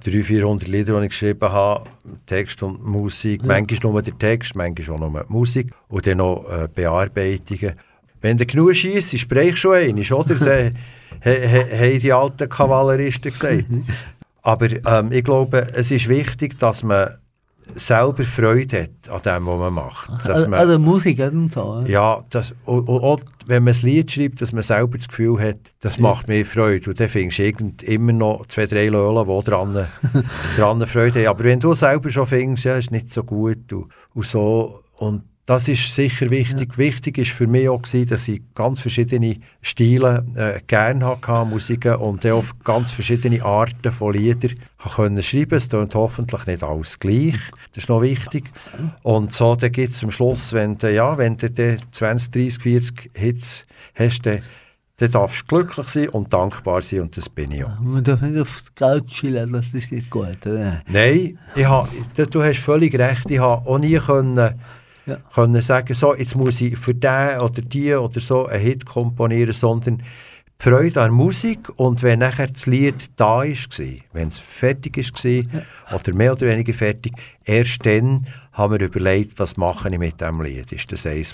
300, 400 Lieder, die ich geschrieben habe, Text und Musik. Manchmal nur der Text, manchmal auch nur die Musik. Und dann noch äh, Bearbeitungen. Wenn du genug schießt, sprich schon einmal, oder? Dann haben die alten Kavalleristen gesagt. Aber ähm, ich glaube, es ist wichtig, dass man selber Freude hat an dem, was man macht. Dass Also, man, also Musik und so. ja, das, und, und auch, wenn man ein Lied schreibt, dass man selber das Gefühl hat, das macht mir Freude. Und dann findest du irgend immer noch zwei, drei Leute, die dran, dran Freude haben. Aber wenn du selber schon findest, ja, ist nicht so gut und, und so. Und das ist sicher wichtig. Wichtig ist für mich auch, gewesen, dass ich ganz verschiedene Stile äh, gerne hatte, Musiken, und auf ganz verschiedene Arten von Liedern habe können schreiben. Es klingt hoffentlich nicht alles gleich. Das ist noch wichtig. Und so, dann gibt es am Schluss, wenn du, ja, wenn du dann 20, 30, 40 Hits hast, dann, dann darfst du glücklich sein und dankbar sein und das bin ich auch. Man darf nicht auf das Geld chillen, das ist nicht gut. Oder? Nein, ich ha, du, du hast völlig recht. Ich habe auch nie können, Ja. können sagen, so, jetzt muss ich für den oder die oder so einen Hit komponieren, sondern die Freude an Musik und wenn nachher das Lied da war, wenn es fertig war oder mehr oder weniger fertig, erst dann haben wir überlegt, was mache ich mit diesem Lied. Ist das eins,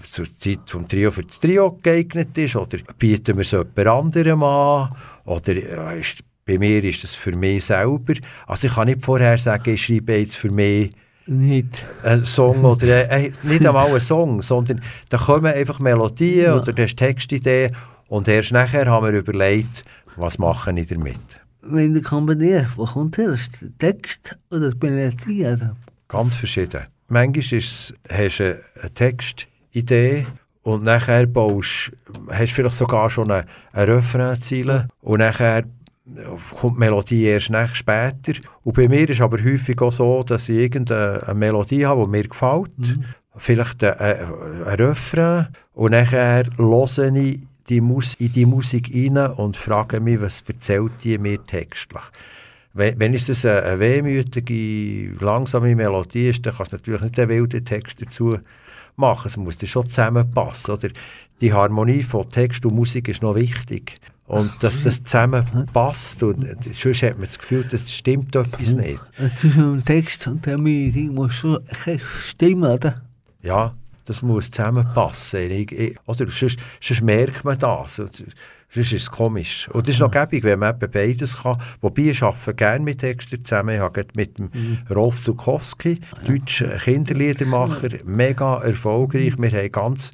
das zur Zeit vom Trio für das Trio geeignet ist oder bieten wir es jemand anderem an oder äh, ist, bei mir ist das für mich selber. Also ich kann nicht vorher sagen, ich schreibe jetzt für mich Nicht. einen Song oder äh, nicht einmal einen Song, sondern da kommen einfach Melodien Ja. oder du hast Textideen und erst nachher haben wir überlegt, was mache ich damit. Wenn du kombinierst, wo kommt? Der Text oder die Melodie? Also, Ganz verschieden. Manchmal ist hast du eine Textidee und nachher baust, hast du vielleicht sogar schon eine, eine Refrainzeile und nachher kommt die Melodie erst nach später. Und bei mir ist aber häufig auch so, dass ich irgendeine eine Melodie habe, die mir gefällt. Vielleicht ein, ein, Refrain und nachher höre ich die Mus in die Musik rein und frage mich, was erzählt die mir textlich. Wenn, wenn es eine, eine wehmütige, langsame Melodie ist, dann kannst du natürlich nicht einen wilden Text dazu machen. Es muss dann schon zusammenpassen. Oder? Die Harmonie von Text und Musik ist noch wichtig. Und dass das zusammenpasst. Und sonst hat man das Gefühl, das stimmt etwas nicht. zwischen dem Text und der Melodie muss schon stimmen, oder? Ja, das muss zusammenpassen. Ich, ich, oder sonst, sonst merkt man das. Und Sonst ist es komisch. Und das ist noch gäbig, wenn man eben beides kann. Wobei ich arbeite gerne mit Textern zusammen. Ich habe mit dem Rolf Zukowski, deutscher Kinderliedermacher, mega erfolgreich. Wir haben ganz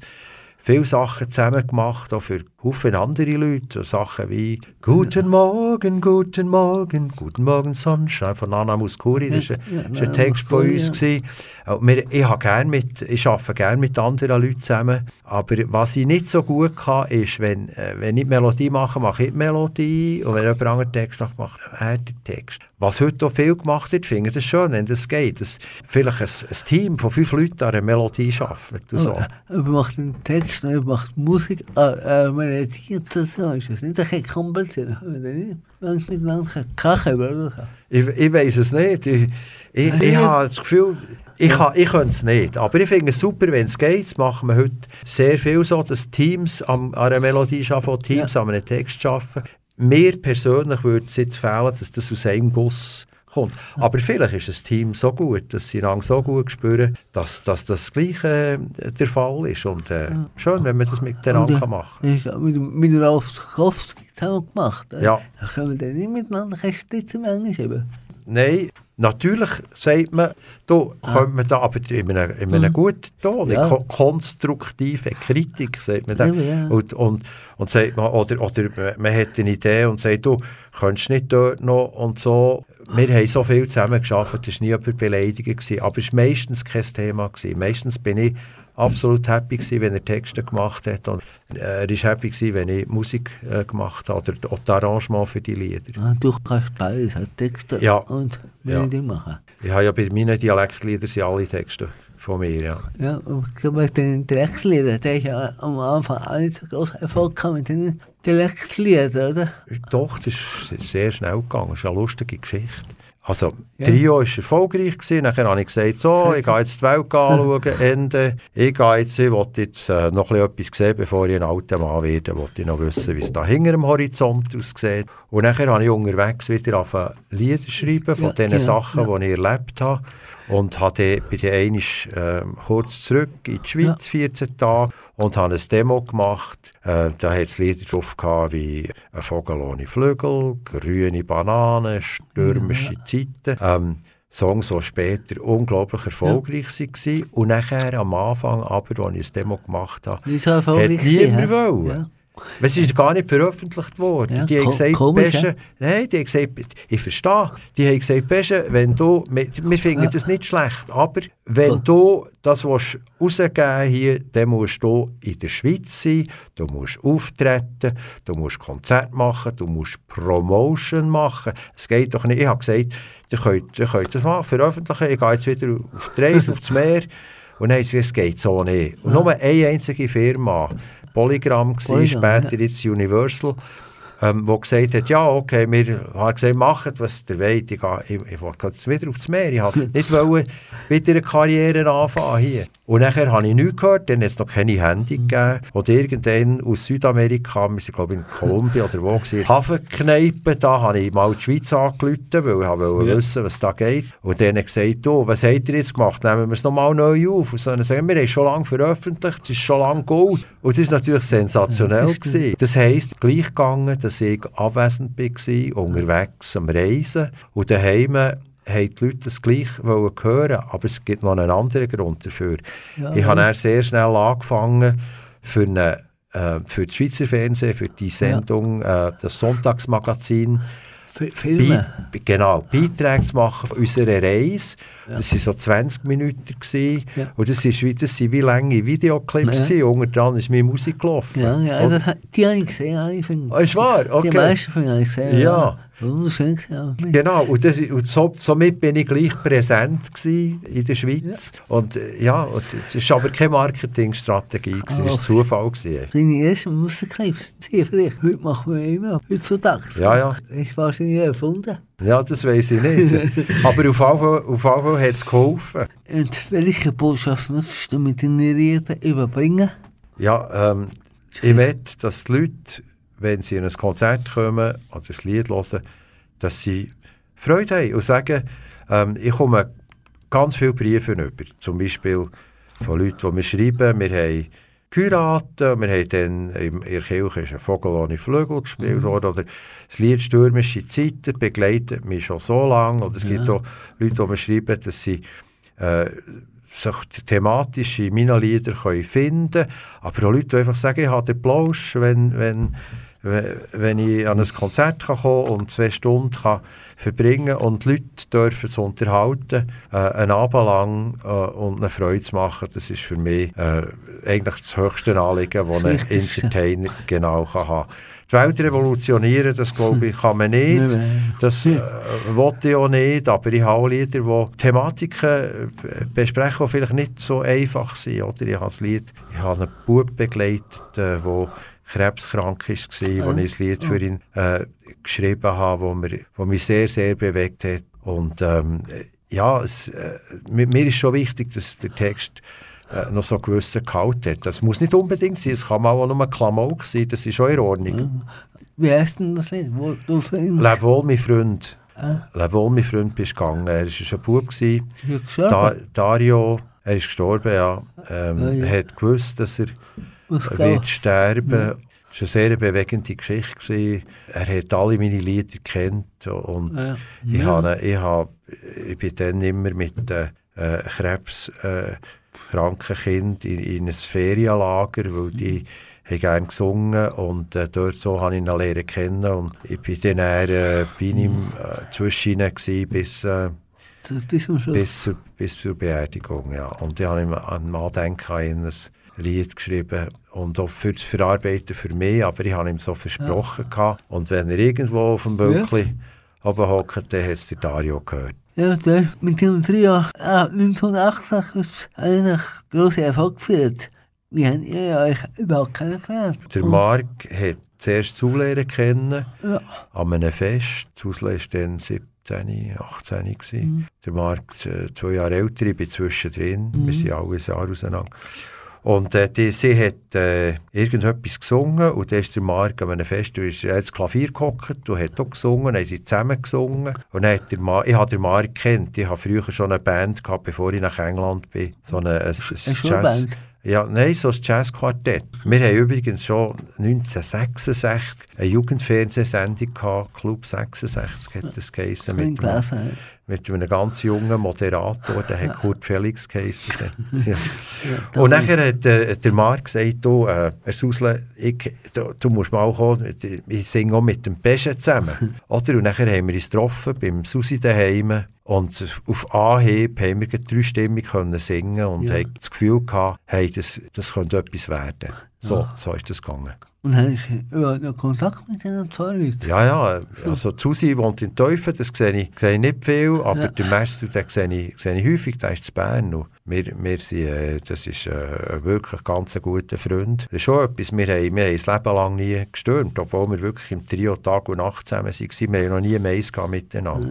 viele Sachen zusammen gemacht, auch für Haufen andere Leute. So Sachen wie «Guten Morgen, guten Morgen, guten Morgen Sonnenschein» von Nana Muscuri. Das war Ja, ein, ja, ein Text von uns. ja. Wir, ich, habe gern mit, ich arbeite gerne mit anderen Leuten zusammen. Aber was ich nicht so gut kann, ist, wenn, äh, wenn ich die Melodie mache, mache ich die Melodie. Und wenn jemand anderen Text macht, macht er den Text. Was heute auch viel gemacht wird, finde ich das schön, wenn das geht. Dass vielleicht ein, ein Team von fünf Leuten an einer Melodie arbeitet. Und so. Aber, aber macht den Text ich mache Musik, äh, äh, melodiert das so, ist das nicht ein bisschen kompliziert? Wenn manchmal miteinander kachen oder so. Ich, ich weiß es nicht. Ich, ich, ich ja. habe das Gefühl, ich, kann, ich könnte es nicht. Aber ich finde es super, wenn es geht. Das machen wir heute sehr viel so, dass Teams am, an einer Melodie arbeiten, Teams an einem Text arbeiten. Mir persönlich würde es jetzt fehlen, dass das aus einem Guss kommt. Aber vielleicht ist das Team so gut, dass sie einander so gut spüren, dass, dass das Gleiche äh, der Fall ist. Und äh, schön, wenn man das miteinander äh, kann machen habe mit, mit Ralf Zukowski zusammen gemacht. äh. Ja. Da können wir dann nicht miteinander Kästchen manchmal eben. Nein, natürlich sagt man, da könnte man da aber in einem, in einem guten Ton, Ah. Ja. ko konstruktive Kritik, sagt man da. Ja. Und, und, und sagt man, oder, oder man- man hat eine Idee und sagt, du könntest nicht dort noch und so. Wir haben so viel zusammen geschafft, es war nie jemand beleidigt, gewesen, aber es war meistens kein Thema. Gewesen. Meistens bin ich absolut happy gewesen, wenn er Texte gemacht hat und äh, er war happy gewesen, wenn ich Musik äh, gemacht habe oder auch das Arrangement für die Lieder. Ah, du kannst beides, halt Texte Ja. und Ja. Melodie machen. Ich habe ja bei meinen Dialektliedern sind alle Texte von mir, ja. Ja, und den Dialektliedern, der ist ja am Anfang auch nicht so groß Erfolg mit den Dialektliedern, oder? Doch, das ist sehr schnell gegangen. Das ist eine lustige Geschichte. Also, Ja. Trio war erfolgreich. Gewesen. Nachher habe ich gesagt, so, ich gehe jetzt die Welt anschauen, Ende. Ich gehe jetzt, ich will jetzt äh, noch etwas sehen, bevor ich ein alter Mann werde. Ich wollte noch wissen, wie es da hinter dem Horizont aussieht. Und nachher habe ich unterwegs wieder angefangen, Lieder schreiben von Ja, den genau, Sachen, ja. die ich erlebt habe. Und habe dann einmal ähm, kurz zurück in die Schweiz, 14 Tage, und habe ein Demo gemacht. Äh, da hat es Lieder drauf gehabt wie «Ein Vogel ohne Flügel», «Grüne Bananen», «Stürmische Zeiten». Ähm, Songs, die später unglaublich erfolgreich waren. Und nachher am Anfang, aber, als ich das Demo gemacht habe, hat niemand hä? wollen. Ja. Es ist gar nicht veröffentlicht worden. Ja, die haben gesagt, komisch, Besche, nein, die haben gesagt, ich verstehe, die haben gesagt, Besche, wenn du, wir, wir finden Ja. das nicht schlecht, aber wenn Cool. du das willst rausgeben hier, dann musst du in der Schweiz sein, du musst auftreten, du musst Konzerte machen, du musst Promotion machen. Es geht doch nicht. Ich habe gesagt, ihr könnt, ihr könnt das machen, veröffentlichen, ich gehe jetzt wieder auf die Reise, aufs Meer. Und dann haben sie gesagt, es geht so nicht. Und nur eine einzige Firma, Polygram, war, Polygram, später jetzt Universal, ähm, wo gesagt hat, ja, okay, wir haben gesagt, macht, was ihr wollt. Ich, ich, ich will jetzt wieder aufs Meer. Ich wollte nicht wieder eine Karriere anfangen hier. Und nachher habe ich nichts gehört, dann hat es noch keine Handy gegeben. Und irgendwann aus Südamerika, wir sind glaube ich in Kolumbien oder wo, gewesen, Hafenkneipe, da habe ich mal die Schweiz angerufen, weil ich wollte Ja. wissen, was da geht. Und dann gesagt, du, was habt ihr jetzt gemacht? Nehmen wir es nochmal neu auf. Und so, dann sagen wir, haben schon lange veröffentlicht, es ist schon lange gut. Und das war natürlich sensationell. das stimmt. gewesen. Das heisst, gleich gegangen, dass ich abwesend war, unterwegs am Reisen. Und daheim haben die Leute das gleich wollen hören, aber es gibt noch einen anderen Grund dafür. Ja, ich ja. habe sehr schnell angefangen, für, eine, äh, für das Schweizer Fernsehen, für die Sendung, äh, das Sonntagsmagazin, Fi- Filme. Be genau, Beiträge zu machen von unserer Reise. Das waren so 20 Minuten. Gewesen. Ja. Und das, ist, wie- das sind wie lange Videoclips. Ja. gewesen. Unter dran ist meine Musik gelaufen. Ja, ja, das, die habe ich gesehen, habe ich finde. Ah, ist wahr? Okay. Die meisten von habe ich gesehen. Ja. Genau, und, das, und so, somit bin ich gleich präsent in der Schweiz. Und äh, ja, und das war aber keine Marketingstrategie, das war Ah, Zufall. Gewesen. Deine ersten sehr vielleicht. Heute machen wir immer, heutzutage. Ja, ja. Ich war sie nie erfunden. Ja, das weiß ich nicht. aber auf jeden Fall, Fall hat es geholfen. Und welche Botschaft möchtest du mit den Reden überbringen? Ja, ähm, ich möchte, dass die Leute, wenn sie in ein Konzert kommen oder ein Lied hören, dass sie Freude haben und sagen, ähm, ich komme ganz viele Briefe über, zum Beispiel von Leuten, die mir schreiben, wir haben geheiratet, wir haben dann in der Kirche ist ein Vogel ohne Flügel gespielt worden, oder das Lied «Stürmische Zeiten» begleitet mich schon so lange, oder es gibt auch Leute, die mir schreiben, dass sie äh, sich thematisch in meinen Liedern können finden können. Aber auch Leute, die einfach sagen, ich habe den Plausch, wenn, wenn, wenn ich an ein Konzert kann kommen und zwei Stunden kann verbringen und die Leute dürfen es unterhalten, äh, einen Abend lang äh, und eine Freude zu machen, das ist für mich äh, eigentlich das höchste Anliegen, das ein. Entertainer genau kann haben die Welt revolutionieren, das glaube ich, kann man nicht. Das äh, wollte ich auch nicht, aber ich habe auch Lieder, die Thematiken äh, besprechen, die vielleicht nicht so einfach sind. Oder? Ich habe ein Lied, ich habe einen Bub begleitet, der krebskrank war, wo ich ein Lied für ihn äh, geschrieben habe, wo, mir, wo mich sehr, sehr bewegt hat. Und ähm, ja, es, äh, mir, ist schon wichtig, dass der Text äh, noch so einen gewissen Gehalt hat. Das muss nicht unbedingt sein, es kann auch nur ein Klamauk sein, das ist auch in Ordnung. Wie heißt denn das Lied? Wo du Leb wohl, mein Freund. Ah. Leb wohl, mein Freund, bist gegangen. Er war ein Bub. Da, Dario, er ist gestorben, ja. Ähm, Ah, ja. hat gewusst, dass er Er wird sterben. Es war eine sehr bewegende Geschichte. Gewesen. Er hat alle meine Lieder gekannt. Und Ja. ich, habe, ich, habe, ich bin dann immer mit den äh, krebskranken Kindern in, in ein Ferienlager, weil die haben gerne gesungen und äh, dort so habe ich ihn lernen kennen und ich bin dann eher, äh, bei ihm äh, zwischen ihnen gewesen, bis, äh, bis bis, zur, bis zur Beerdigung, ja. Und ich habe ihm an den ihn ein Lied geschrieben und auch für das Verarbeiten für mich, aber ich habe ihm so versprochen gehabt. und wenn er irgendwo auf dem Böckli oben hockt, dann hat es der Dario gehört. Ja, ist mit dem Trio ah, 1980 ist eigentlich grosse Erfolg gefeiert. Wie habt ihr euch überhaupt kennengelernt? Der Marc hat zuerst Zulehrer kennen, Ja. an einem Fest. Zusle war dann 17, 18 gewesen. Der Marc äh, zwei Jahre älter, ich bin zwischendrin. Wir sind alle ein Jahr auseinander. Und äh, die, sie hat äh, irgendetwas gesungen und dann ist der Marc an einem Fest, ist er hat das Klavier gehockt und hat auch gesungen, dann haben sie zusammen gesungen. Und dann hat der Mar ich habe den Marc kennt, ich habe früher schon eine Band gehabt, bevor ich nach England bin. So eine, ein, ein Eine Schulband? ja, nein, so ein Jazzquartett. Wir haben übrigens schon 1966 eine Jugendfernsehsendung gehabt, Club 66 hat das geheissen, mit, Gläser. Mit einem ganz jungen Moderator, der hat Kurt Felix geheissen. ja. Und nachher hat äh, der Marc gesagt, du, äh, Herr Susle, ich, du, du musst mal kommen, ich singe auch mit dem Pesche zusammen. Oder? Und nachher haben wir uns getroffen beim Susi daheim und auf Anhieb haben wir gleich dreistimmig können singen und Ja. haben das Gefühl gehabt, hey, das, das könnte etwas werden. So, so ist das gegangen. Und habe ich überhaupt noch Kontakt mit diesen zwei Leuten? Ja, ja, also Susi wohnt in Teufel, das sehe ich, sehe ich nicht viel, aber Ja. der Meister, den sehe ich, sehe ich häufig, der ist in Bern. Und wir, wir sind, äh, das ist äh, wirklich ganz ein guter Freund. Das ist schon etwas, wir haben, wir haben das Leben lang nie gestürmt, obwohl wir wirklich im Trio Tag und Nacht zusammen waren. Wir haben noch nie Mais miteinander.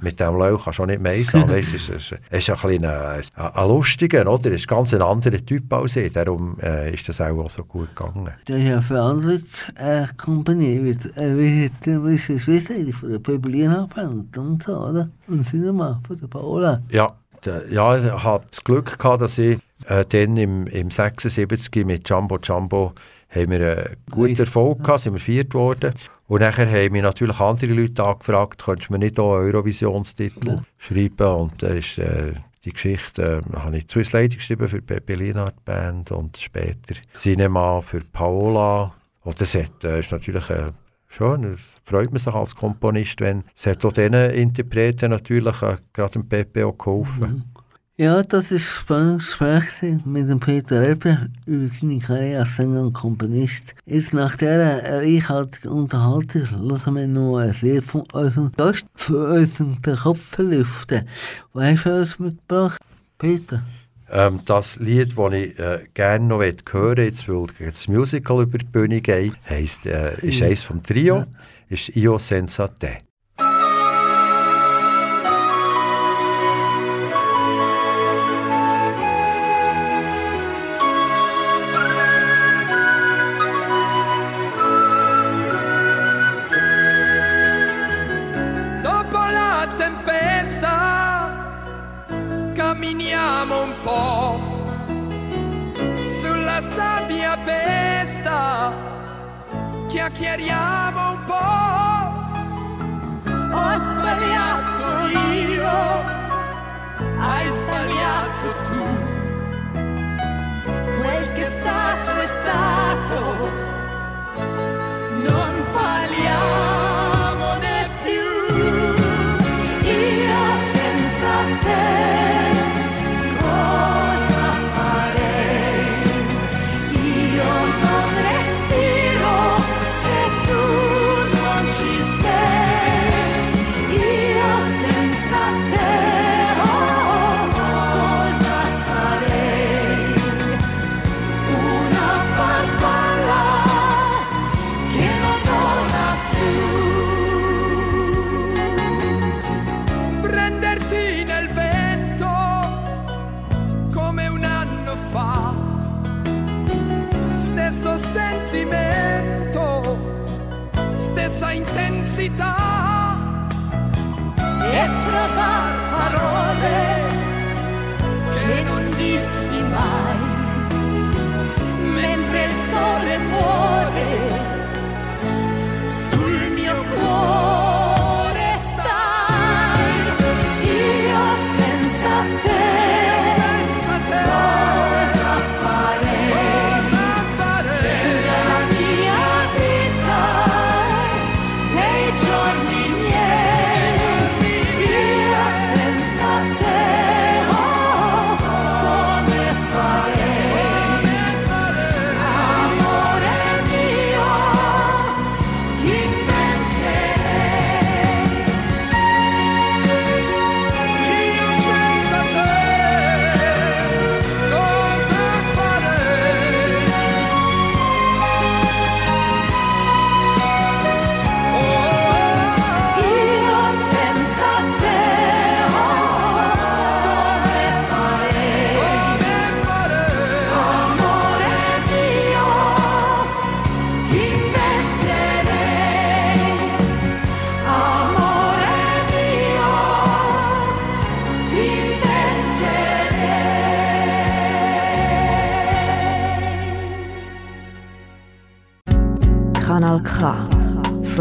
Mit dem Löw kannst du auch nicht Mais haben. Weißt, es ist, es ist ein, bisschen ein, ein, lustiger, oder? Er ist ganz ein anderer Typ als ich. Darum äh, ist das auch so gut gegangen. Der ist ja für andere äh, äh, wie, wie die Schwester von der Pöbelina Band und so, oder? Und Cinema von der Paola. Ja, der, ja, ich hatte das Glück gehabt, dass ich äh, dann im, im 76 mit Jumbo Jumbo haben wir einen guten. Erfolg gehabt, sind wir viert worden. Und nachher haben mich natürlich andere Leute angefragt, könntest du mir nicht auch einen Eurovisionstitel schreiben? Und da ist äh, die Geschichte, äh, habe ich Swiss Lady geschrieben für die Pepe Linard Band und später Cinema für Paola. Und das hat, äh, ist natürlich äh, Schön, freut man sich als Komponist, wenn es hat auch diesen Interpreten natürlich äh, gerade dem Pepe auch geholfen. Ja, das ist spannend Gespräch mit dem Peter Ebbe über seine Karriere als Sänger und Komponist. Jetzt nach dieser reichhaltigen Unterhaltung hören wir noch ein Lied von unserem Gast für unseren Kopf lüften. Was hast du uns mitgebracht, Peter? Ähm, das Lied, das ich äh, gerne noch hören möchte, jetzt, weil das Musical über die Bühne geht, heisst, äh, ist eines vom Trio, ist Io Senza Te. feria.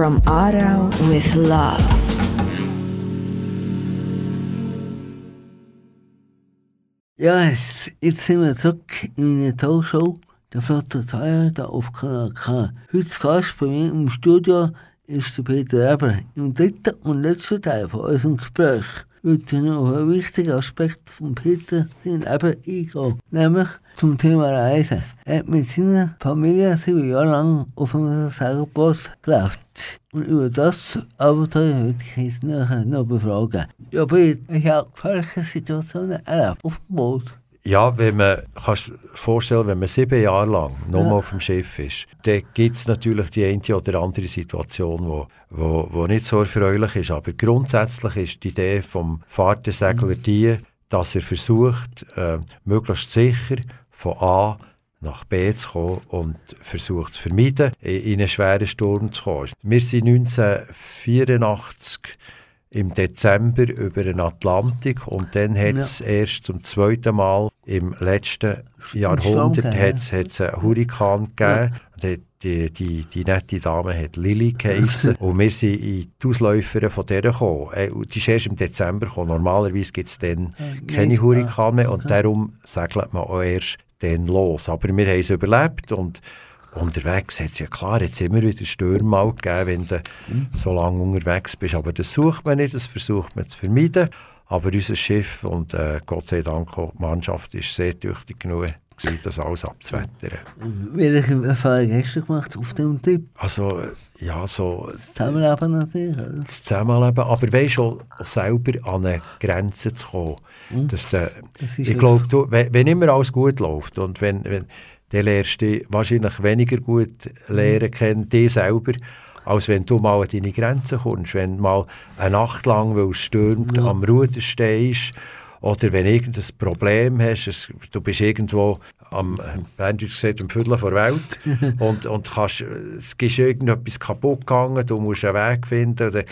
From Aarau with Love. Ja, jetzt, jetzt sind wir zurück in der Talkshow, der Flotte Zeier, da auf Kanal K. Heute Gast bei mir im Studio ist der Peter Eber. Im dritten und letzten Teil von unserem Gespräch wird noch auf einen wichtigen Aspekt von Peter den Eber eingehen, nämlich zum Thema Reisen. Er hat mit seiner Familie sieben Jahre lang auf einem Segelboot gelebt. Und über das Abenteuer würde ich jetzt nachher noch befragen. Ich habe gefährliche Situationen erlebt auf dem Boot. Ja, wenn man, kannst vorstellen, wenn man sieben Jahre lang nur Ja. auf dem Schiff ist, dann gibt es natürlich die eine oder andere Situation, wo, wo, wo nicht so erfreulich ist. Aber grundsätzlich ist die Idee vom Fahrtensegler die, dass er versucht, äh, möglichst sicher von A nach B zu kommen und versucht zu vermeiden, in in einen schweren Sturm zu kommen. Wir sind 1984 im Dezember über den Atlantik und dann hat es erst zum zweiten Mal im letzten Jahrhundert ja. hat's, hat's einen Hurrikan gegeben. Die, die, die, die nette Dame hat Lilly geheissen. und wir sind in die Ausläufer von der gekommen. Äh, Die ist erst im Dezember gekommen. Normalerweise gibt es dann keine nicht, Hurrikan mehr und darum segelt man auch erst dann los. Aber wir haben es überlebt und unterwegs hat es ja klar, jetzt immer wieder Stürme mal gegeben, wenn du so lange unterwegs bist. Aber das sucht man nicht, das versucht man zu vermeiden. Aber unser Schiff und äh, Gott sei Dank auch die Mannschaft ist sehr tüchtig genug, gewesen, das alles abzuwettern. Welche Erfahrung hast du gemacht auf dem Trip? Also, ja, so Das Zusammenleben natürlich, oder? das Zusammenleben, aber weißt schon, selber an eine Grenze zu kommen. Dass der, Das ich glaube, wenn, wenn immer alles gut läuft und wenn, wenn dann lernst du wahrscheinlich weniger gut lernen kennen, dich selber, als wenn du mal an deine Grenzen kommst. Wenn du mal eine Nacht lang, weil es stürmt, am Ruder stehst oder wenn du irgendein Problem hast, du bist irgendwo am, Berndeutsch gesagt, am Viertel der Welt und, und kannst, es ist irgendetwas kaputt gegangen, du musst einen Weg finden oder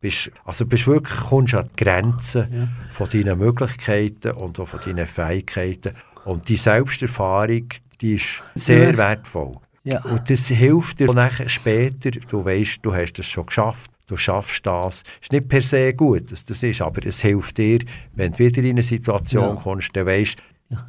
bist, also bist wirklich, kommst an die Grenzen von deinen Möglichkeiten und auch von deinen Fähigkeiten und die Selbsterfahrung, die ist sehr Ja. wertvoll. Ja. Und das hilft dir nachher später, du weißt, du hast es schon geschafft, du schaffst das. ist nicht per se gut, dass das ist, aber es hilft dir, wenn du wieder in eine Situation Ja. kommst, dann weißt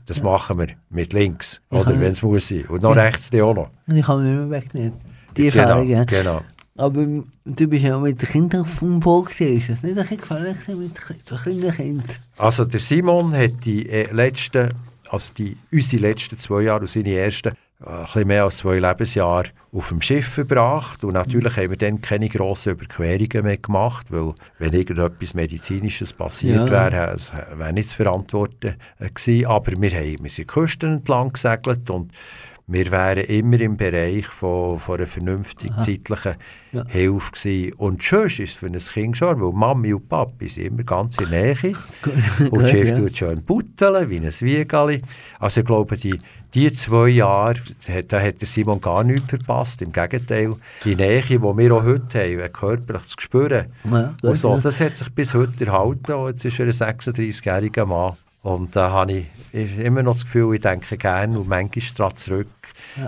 das machen wir mit links, Ja. oder wenn es muss sein. Und noch Ja. rechts dann auch noch. Und ich kann nicht mehr wegnehmen. Die Genau, Erfahrung, ja. genau. Aber du bist ja mit den Kindern Boot gewesen. Ist das nicht ein bisschen gefährlich mit so kleinen Kindern? Also der Simon hat die äh, letzten, also die, unsere letzten zwei Jahre und seine ersten, ein bisschen mehr als zwei Lebensjahre auf dem Schiff verbracht. Und natürlich haben wir dann keine grossen Überquerungen mehr gemacht, weil wenn irgendetwas Medizinisches passiert Ja. wäre, es wäre nicht zu verantworten äh, gewesen. Aber wir, haben, die Küsten entlang gesegelt und wir wären immer im Bereich von, von einer vernünftigen zeitlichen Ja. Hilfe gewesen. Und schön ist es für ein Kind schon, weil Mami und Papi sind immer ganz in der Nähe. Und das Schiff ja. tut schön Bütteln, wie ein Wiegali. Also ich glaube, die, die zwei Jahre, da hat der Simon gar nichts verpasst. Im Gegenteil, die Nähe, die wir auch heute haben, körperlich zu spüren. Ja, Und so, das hat sich bis heute erhalten. Und jetzt ist er ein 36-jähriger Mann. Und da habe ich immer noch das Gefühl, ich denke gerne und manchmal daran zurück,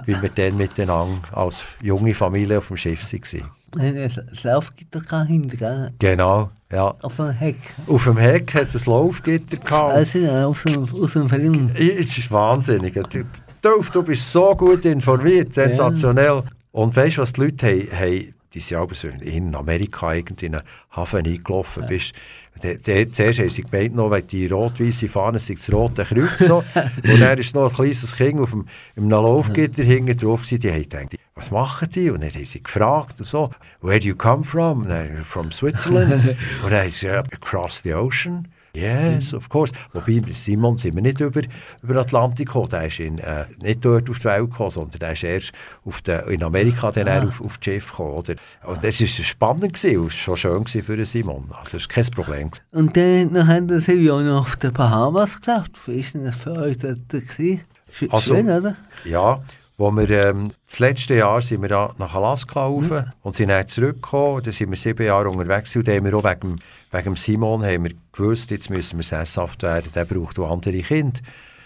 wie wir dann miteinander als junge Familie auf dem Schiff waren. Ein Laufgitter hinten? Genau, ja. Auf dem Heck. Auf dem Heck hat es ein Laufgitter gehabt. Also, ja, aus dem, aus dem Film. Es ist wahnsinnig. Du, Dolph, du bist so gut informiert, sensationell. Und weißt du, was die Leute haben? haben die sind aber so in Amerika irgendwie in einen Hafen eingelaufen. Bist, der, der, zuerst haben sie gemeint, noch, wegen die rot-weiße Fahne sei das Rote Kreuz. So. und dann ist noch ein kleines Kind auf dem, im Laufgitter hinten drauf gewesen. Die haben gedacht, was machen die? Und dann haben sie gefragt und so, where do you come from? Und dann, from Switzerland. und dann haben sie gesagt, across the ocean. Yes, of course. Wobei, Simon sind wir nicht über, über den Atlantik gekommen. Der ist in, äh, nicht dort auf die Welt gekommen, sondern der ist erst auf der, in Amerika dann Ah. auf, auf das Schiff gekommen. Oder? Und das war spannend gewesen, und schon schön gewesen für den Simon. Also, das war kein Problem. gewesen. Und dann nachher das habe ich auch noch auf den Bahamas geschafft. Wie ist denn das für euch dort gewesen? Sch Also- Schön, oder? Ja, wo wir, ähm, das letzte Jahr sind wir nach Alaska rauf und sind dann zurückgekommen. Da sind wir sieben Jahre unterwegs und da haben wir auch wegen, wegen Simon haben wir gewusst, jetzt müssen wir sesshaft werden. Der braucht auch andere Kinder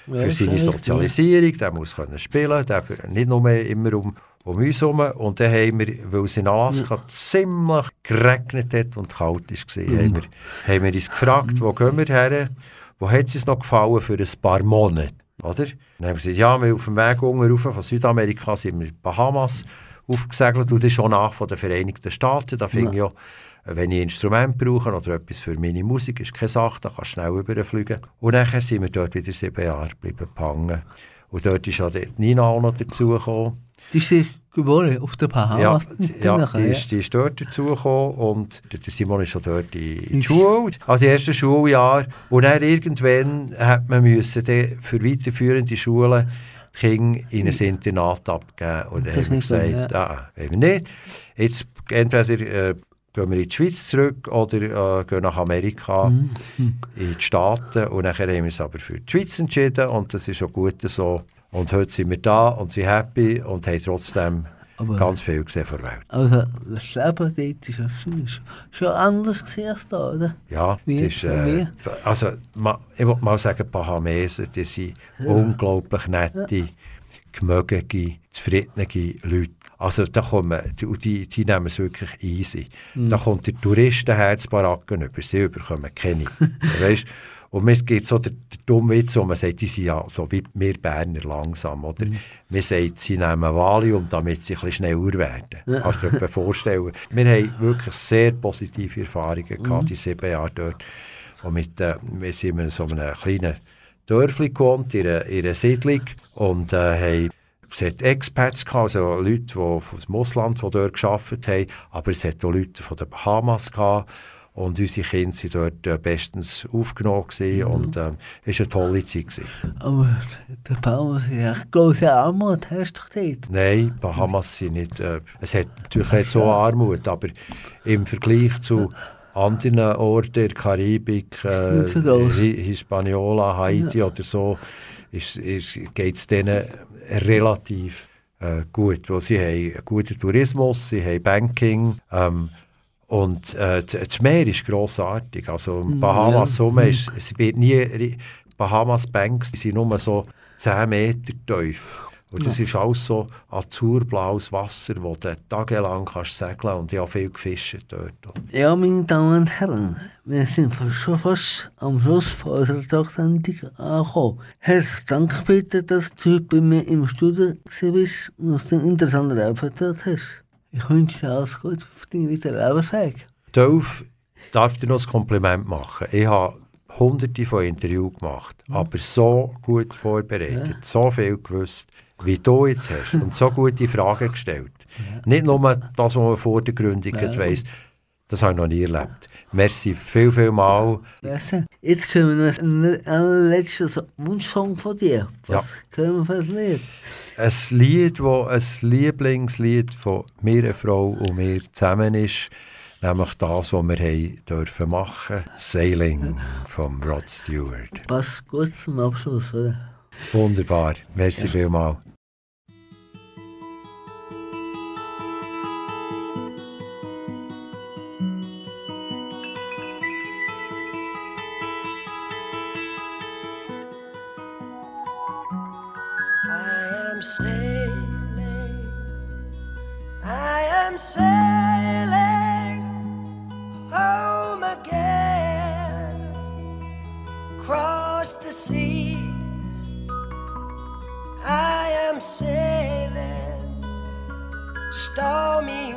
Ja, für seine klar, Sozialisierung. Der muss können spielen, der nicht nur mehr immer um, um uns herum. Und dann haben wir, weil es in Alaska ziemlich geregnet hat und kalt war, haben, wir, haben wir uns gefragt, wo gehen wir her? Wo hat es uns noch gefallen für ein paar Monate? Oder? Dann haben wir gesagt, ja, wir auf dem Weg rauf von Südamerika sind wir in Bahamas aufgesegelt und das ist schon nach von den Vereinigten Staaten. Da finde ich ja, wenn ich Instrument brauche oder etwas für meine Musik, ist keine Sache, da kannst du schnell überfliegen. Und nachher sind wir dort wieder sieben Jahre geblieben gehangen. Und dort ist auch die Nina auch noch dazugekommen. Die ist ja geboren auf Ja, Bahamas. ja, nachher, die, ist, die ist dort dazugekommen und der der Simon ist schon dort in, in die Schule, also das erste Schuljahr. Und dann irgendwann hat man müssen für weiterführende Schulen die Kinder in ein Internat abgeben. Und dann haben wir gesagt, ah, wollen wir nicht. Jetzt entweder äh, gehen wir in die Schweiz zurück oder äh, gehen nach Amerika, Mhm. in die Staaten. Und dann haben wir uns aber für die Schweiz entschieden und das ist auch gut so. Und heute sind wir da und sind happy und haben trotzdem Aber- ganz viel gesehen von der Welt. Also, das Leben dort ist ja schon, schon anders als da, oder? Ja, Wie es ist, äh, also ma, ich will mal sagen, die Bahamesen, die sind unglaublich nette, gemögige, zufriedene Leute. Also da kommen, die, die, nehmen es wirklich easy. Mhm. Da kommt der Touristenherzbaracken über, sie bekommen keine. weißt? Und mir gibt so der, der dumme Witz, wo man sagt, die sind ja so wie wir Berner langsam, oder? Mhm. Man sagt, sie nehmen Valium, damit sie ein bisschen schneller werden. Kannst du dir vorstellen. Wir haben wirklich sehr positive Erfahrungen gehabt, Mhm. die sieben Jahre dort. Und mit, äh, wir sind in so einem kleinen Dörfli gewohnt, in einer, in einer Siedlung, und äh, haben es hat Expats gehabt, also Leute, die aus dem Ausland die dort gearbeitet haben, aber es hat auch Leute von den Bahamas gehabt. Und unsere Kinder waren dort äh, bestens aufgenommen gewesen, und äh, es war eine tolle Zeit. Gewesen. Aber der Bahamas ist ja echt große Armut, hast du dort? Nein, Bahamas sind nicht. Äh, es hat natürlich jetzt so Armut, aber im Vergleich zu anderen Orten der Karibik, äh, Hispaniola, Haiti oder so, ist, ist, geht es denen relativ äh, gut, weil sie haben einen guten Tourismus, sie haben Banking. Ähm, und äh, das Meer ist grossartig. Also Bahamas ja. Summe ist, es wird nie, Bahamas Banks, die sind nur so 10 Meter tief. Und das ist alles so azurblaues Wasser, wo du tagelang kannst segeln und ich habe viel gefischt dort. Ja, meine Damen und Herren, wir sind schon fast am Schluss von unserer Tagsendung angekommen. Herzlichen Dank bitte, dass du heute bei mir im Studio bist und uns den interessanten Leben erzählt hast. Ich wünsche dir alles Gute für deinen weiteren Lebensweg. Dolph, darf dir noch ein Kompliment machen. Ich habe hunderte von Interviews gemacht, aber so gut vorbereitet, so viel gewusst, wie du jetzt hast und so gute Fragen gestellt. Nicht nur das, was man vor der Gründung ja. weiss, das habe ich noch nie erlebt. Merci viel, viel mal. Jetzt können wir noch einen allerletzten So- Wunschsong von dir. Was können wir für ein Lied? Ein Lied, wo ein Lieblingslied von mir, eine Frau und mir zusammen ist, Nämlich das, was wir haben dürfen machen Sailing vom Rod Stewart. Passt gut zum Abschluss, oder? Wunderbar. Merci vielmals. I sailing home again, across the sea. I am sailing stormy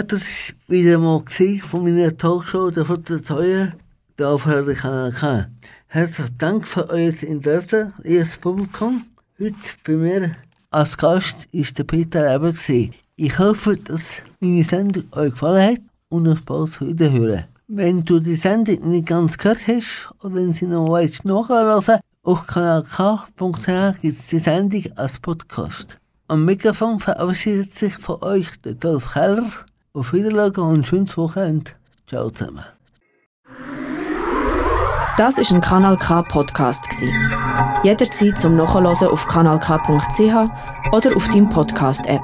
Ja, das war wieder mal von meiner Talkshow, der der Teuer, der Aufhörer kann kann. Herzlichen Dank für euer Interesse, liebes Publikum. Heute bei mir als Gast ist der Peter Eber. gewesen. Ich hoffe, dass meine Sendung euch gefallen hat und uns bald wiederhören. Wenn du die Sendung nicht ganz gehört hast oder wenn sie noch willst nachhören auf kanalk.ch gibt es die Sendung als Podcast. Am Mikrofon verabschiedet sich von euch der Dolf Keller. Auf Wiedersehen und schönes Wochenende. Ciao zusammen. Das ist ein Kanal K Podcast. Jederzeit zum Nachhören auf kanalk.ch oder auf deinem Podcast App.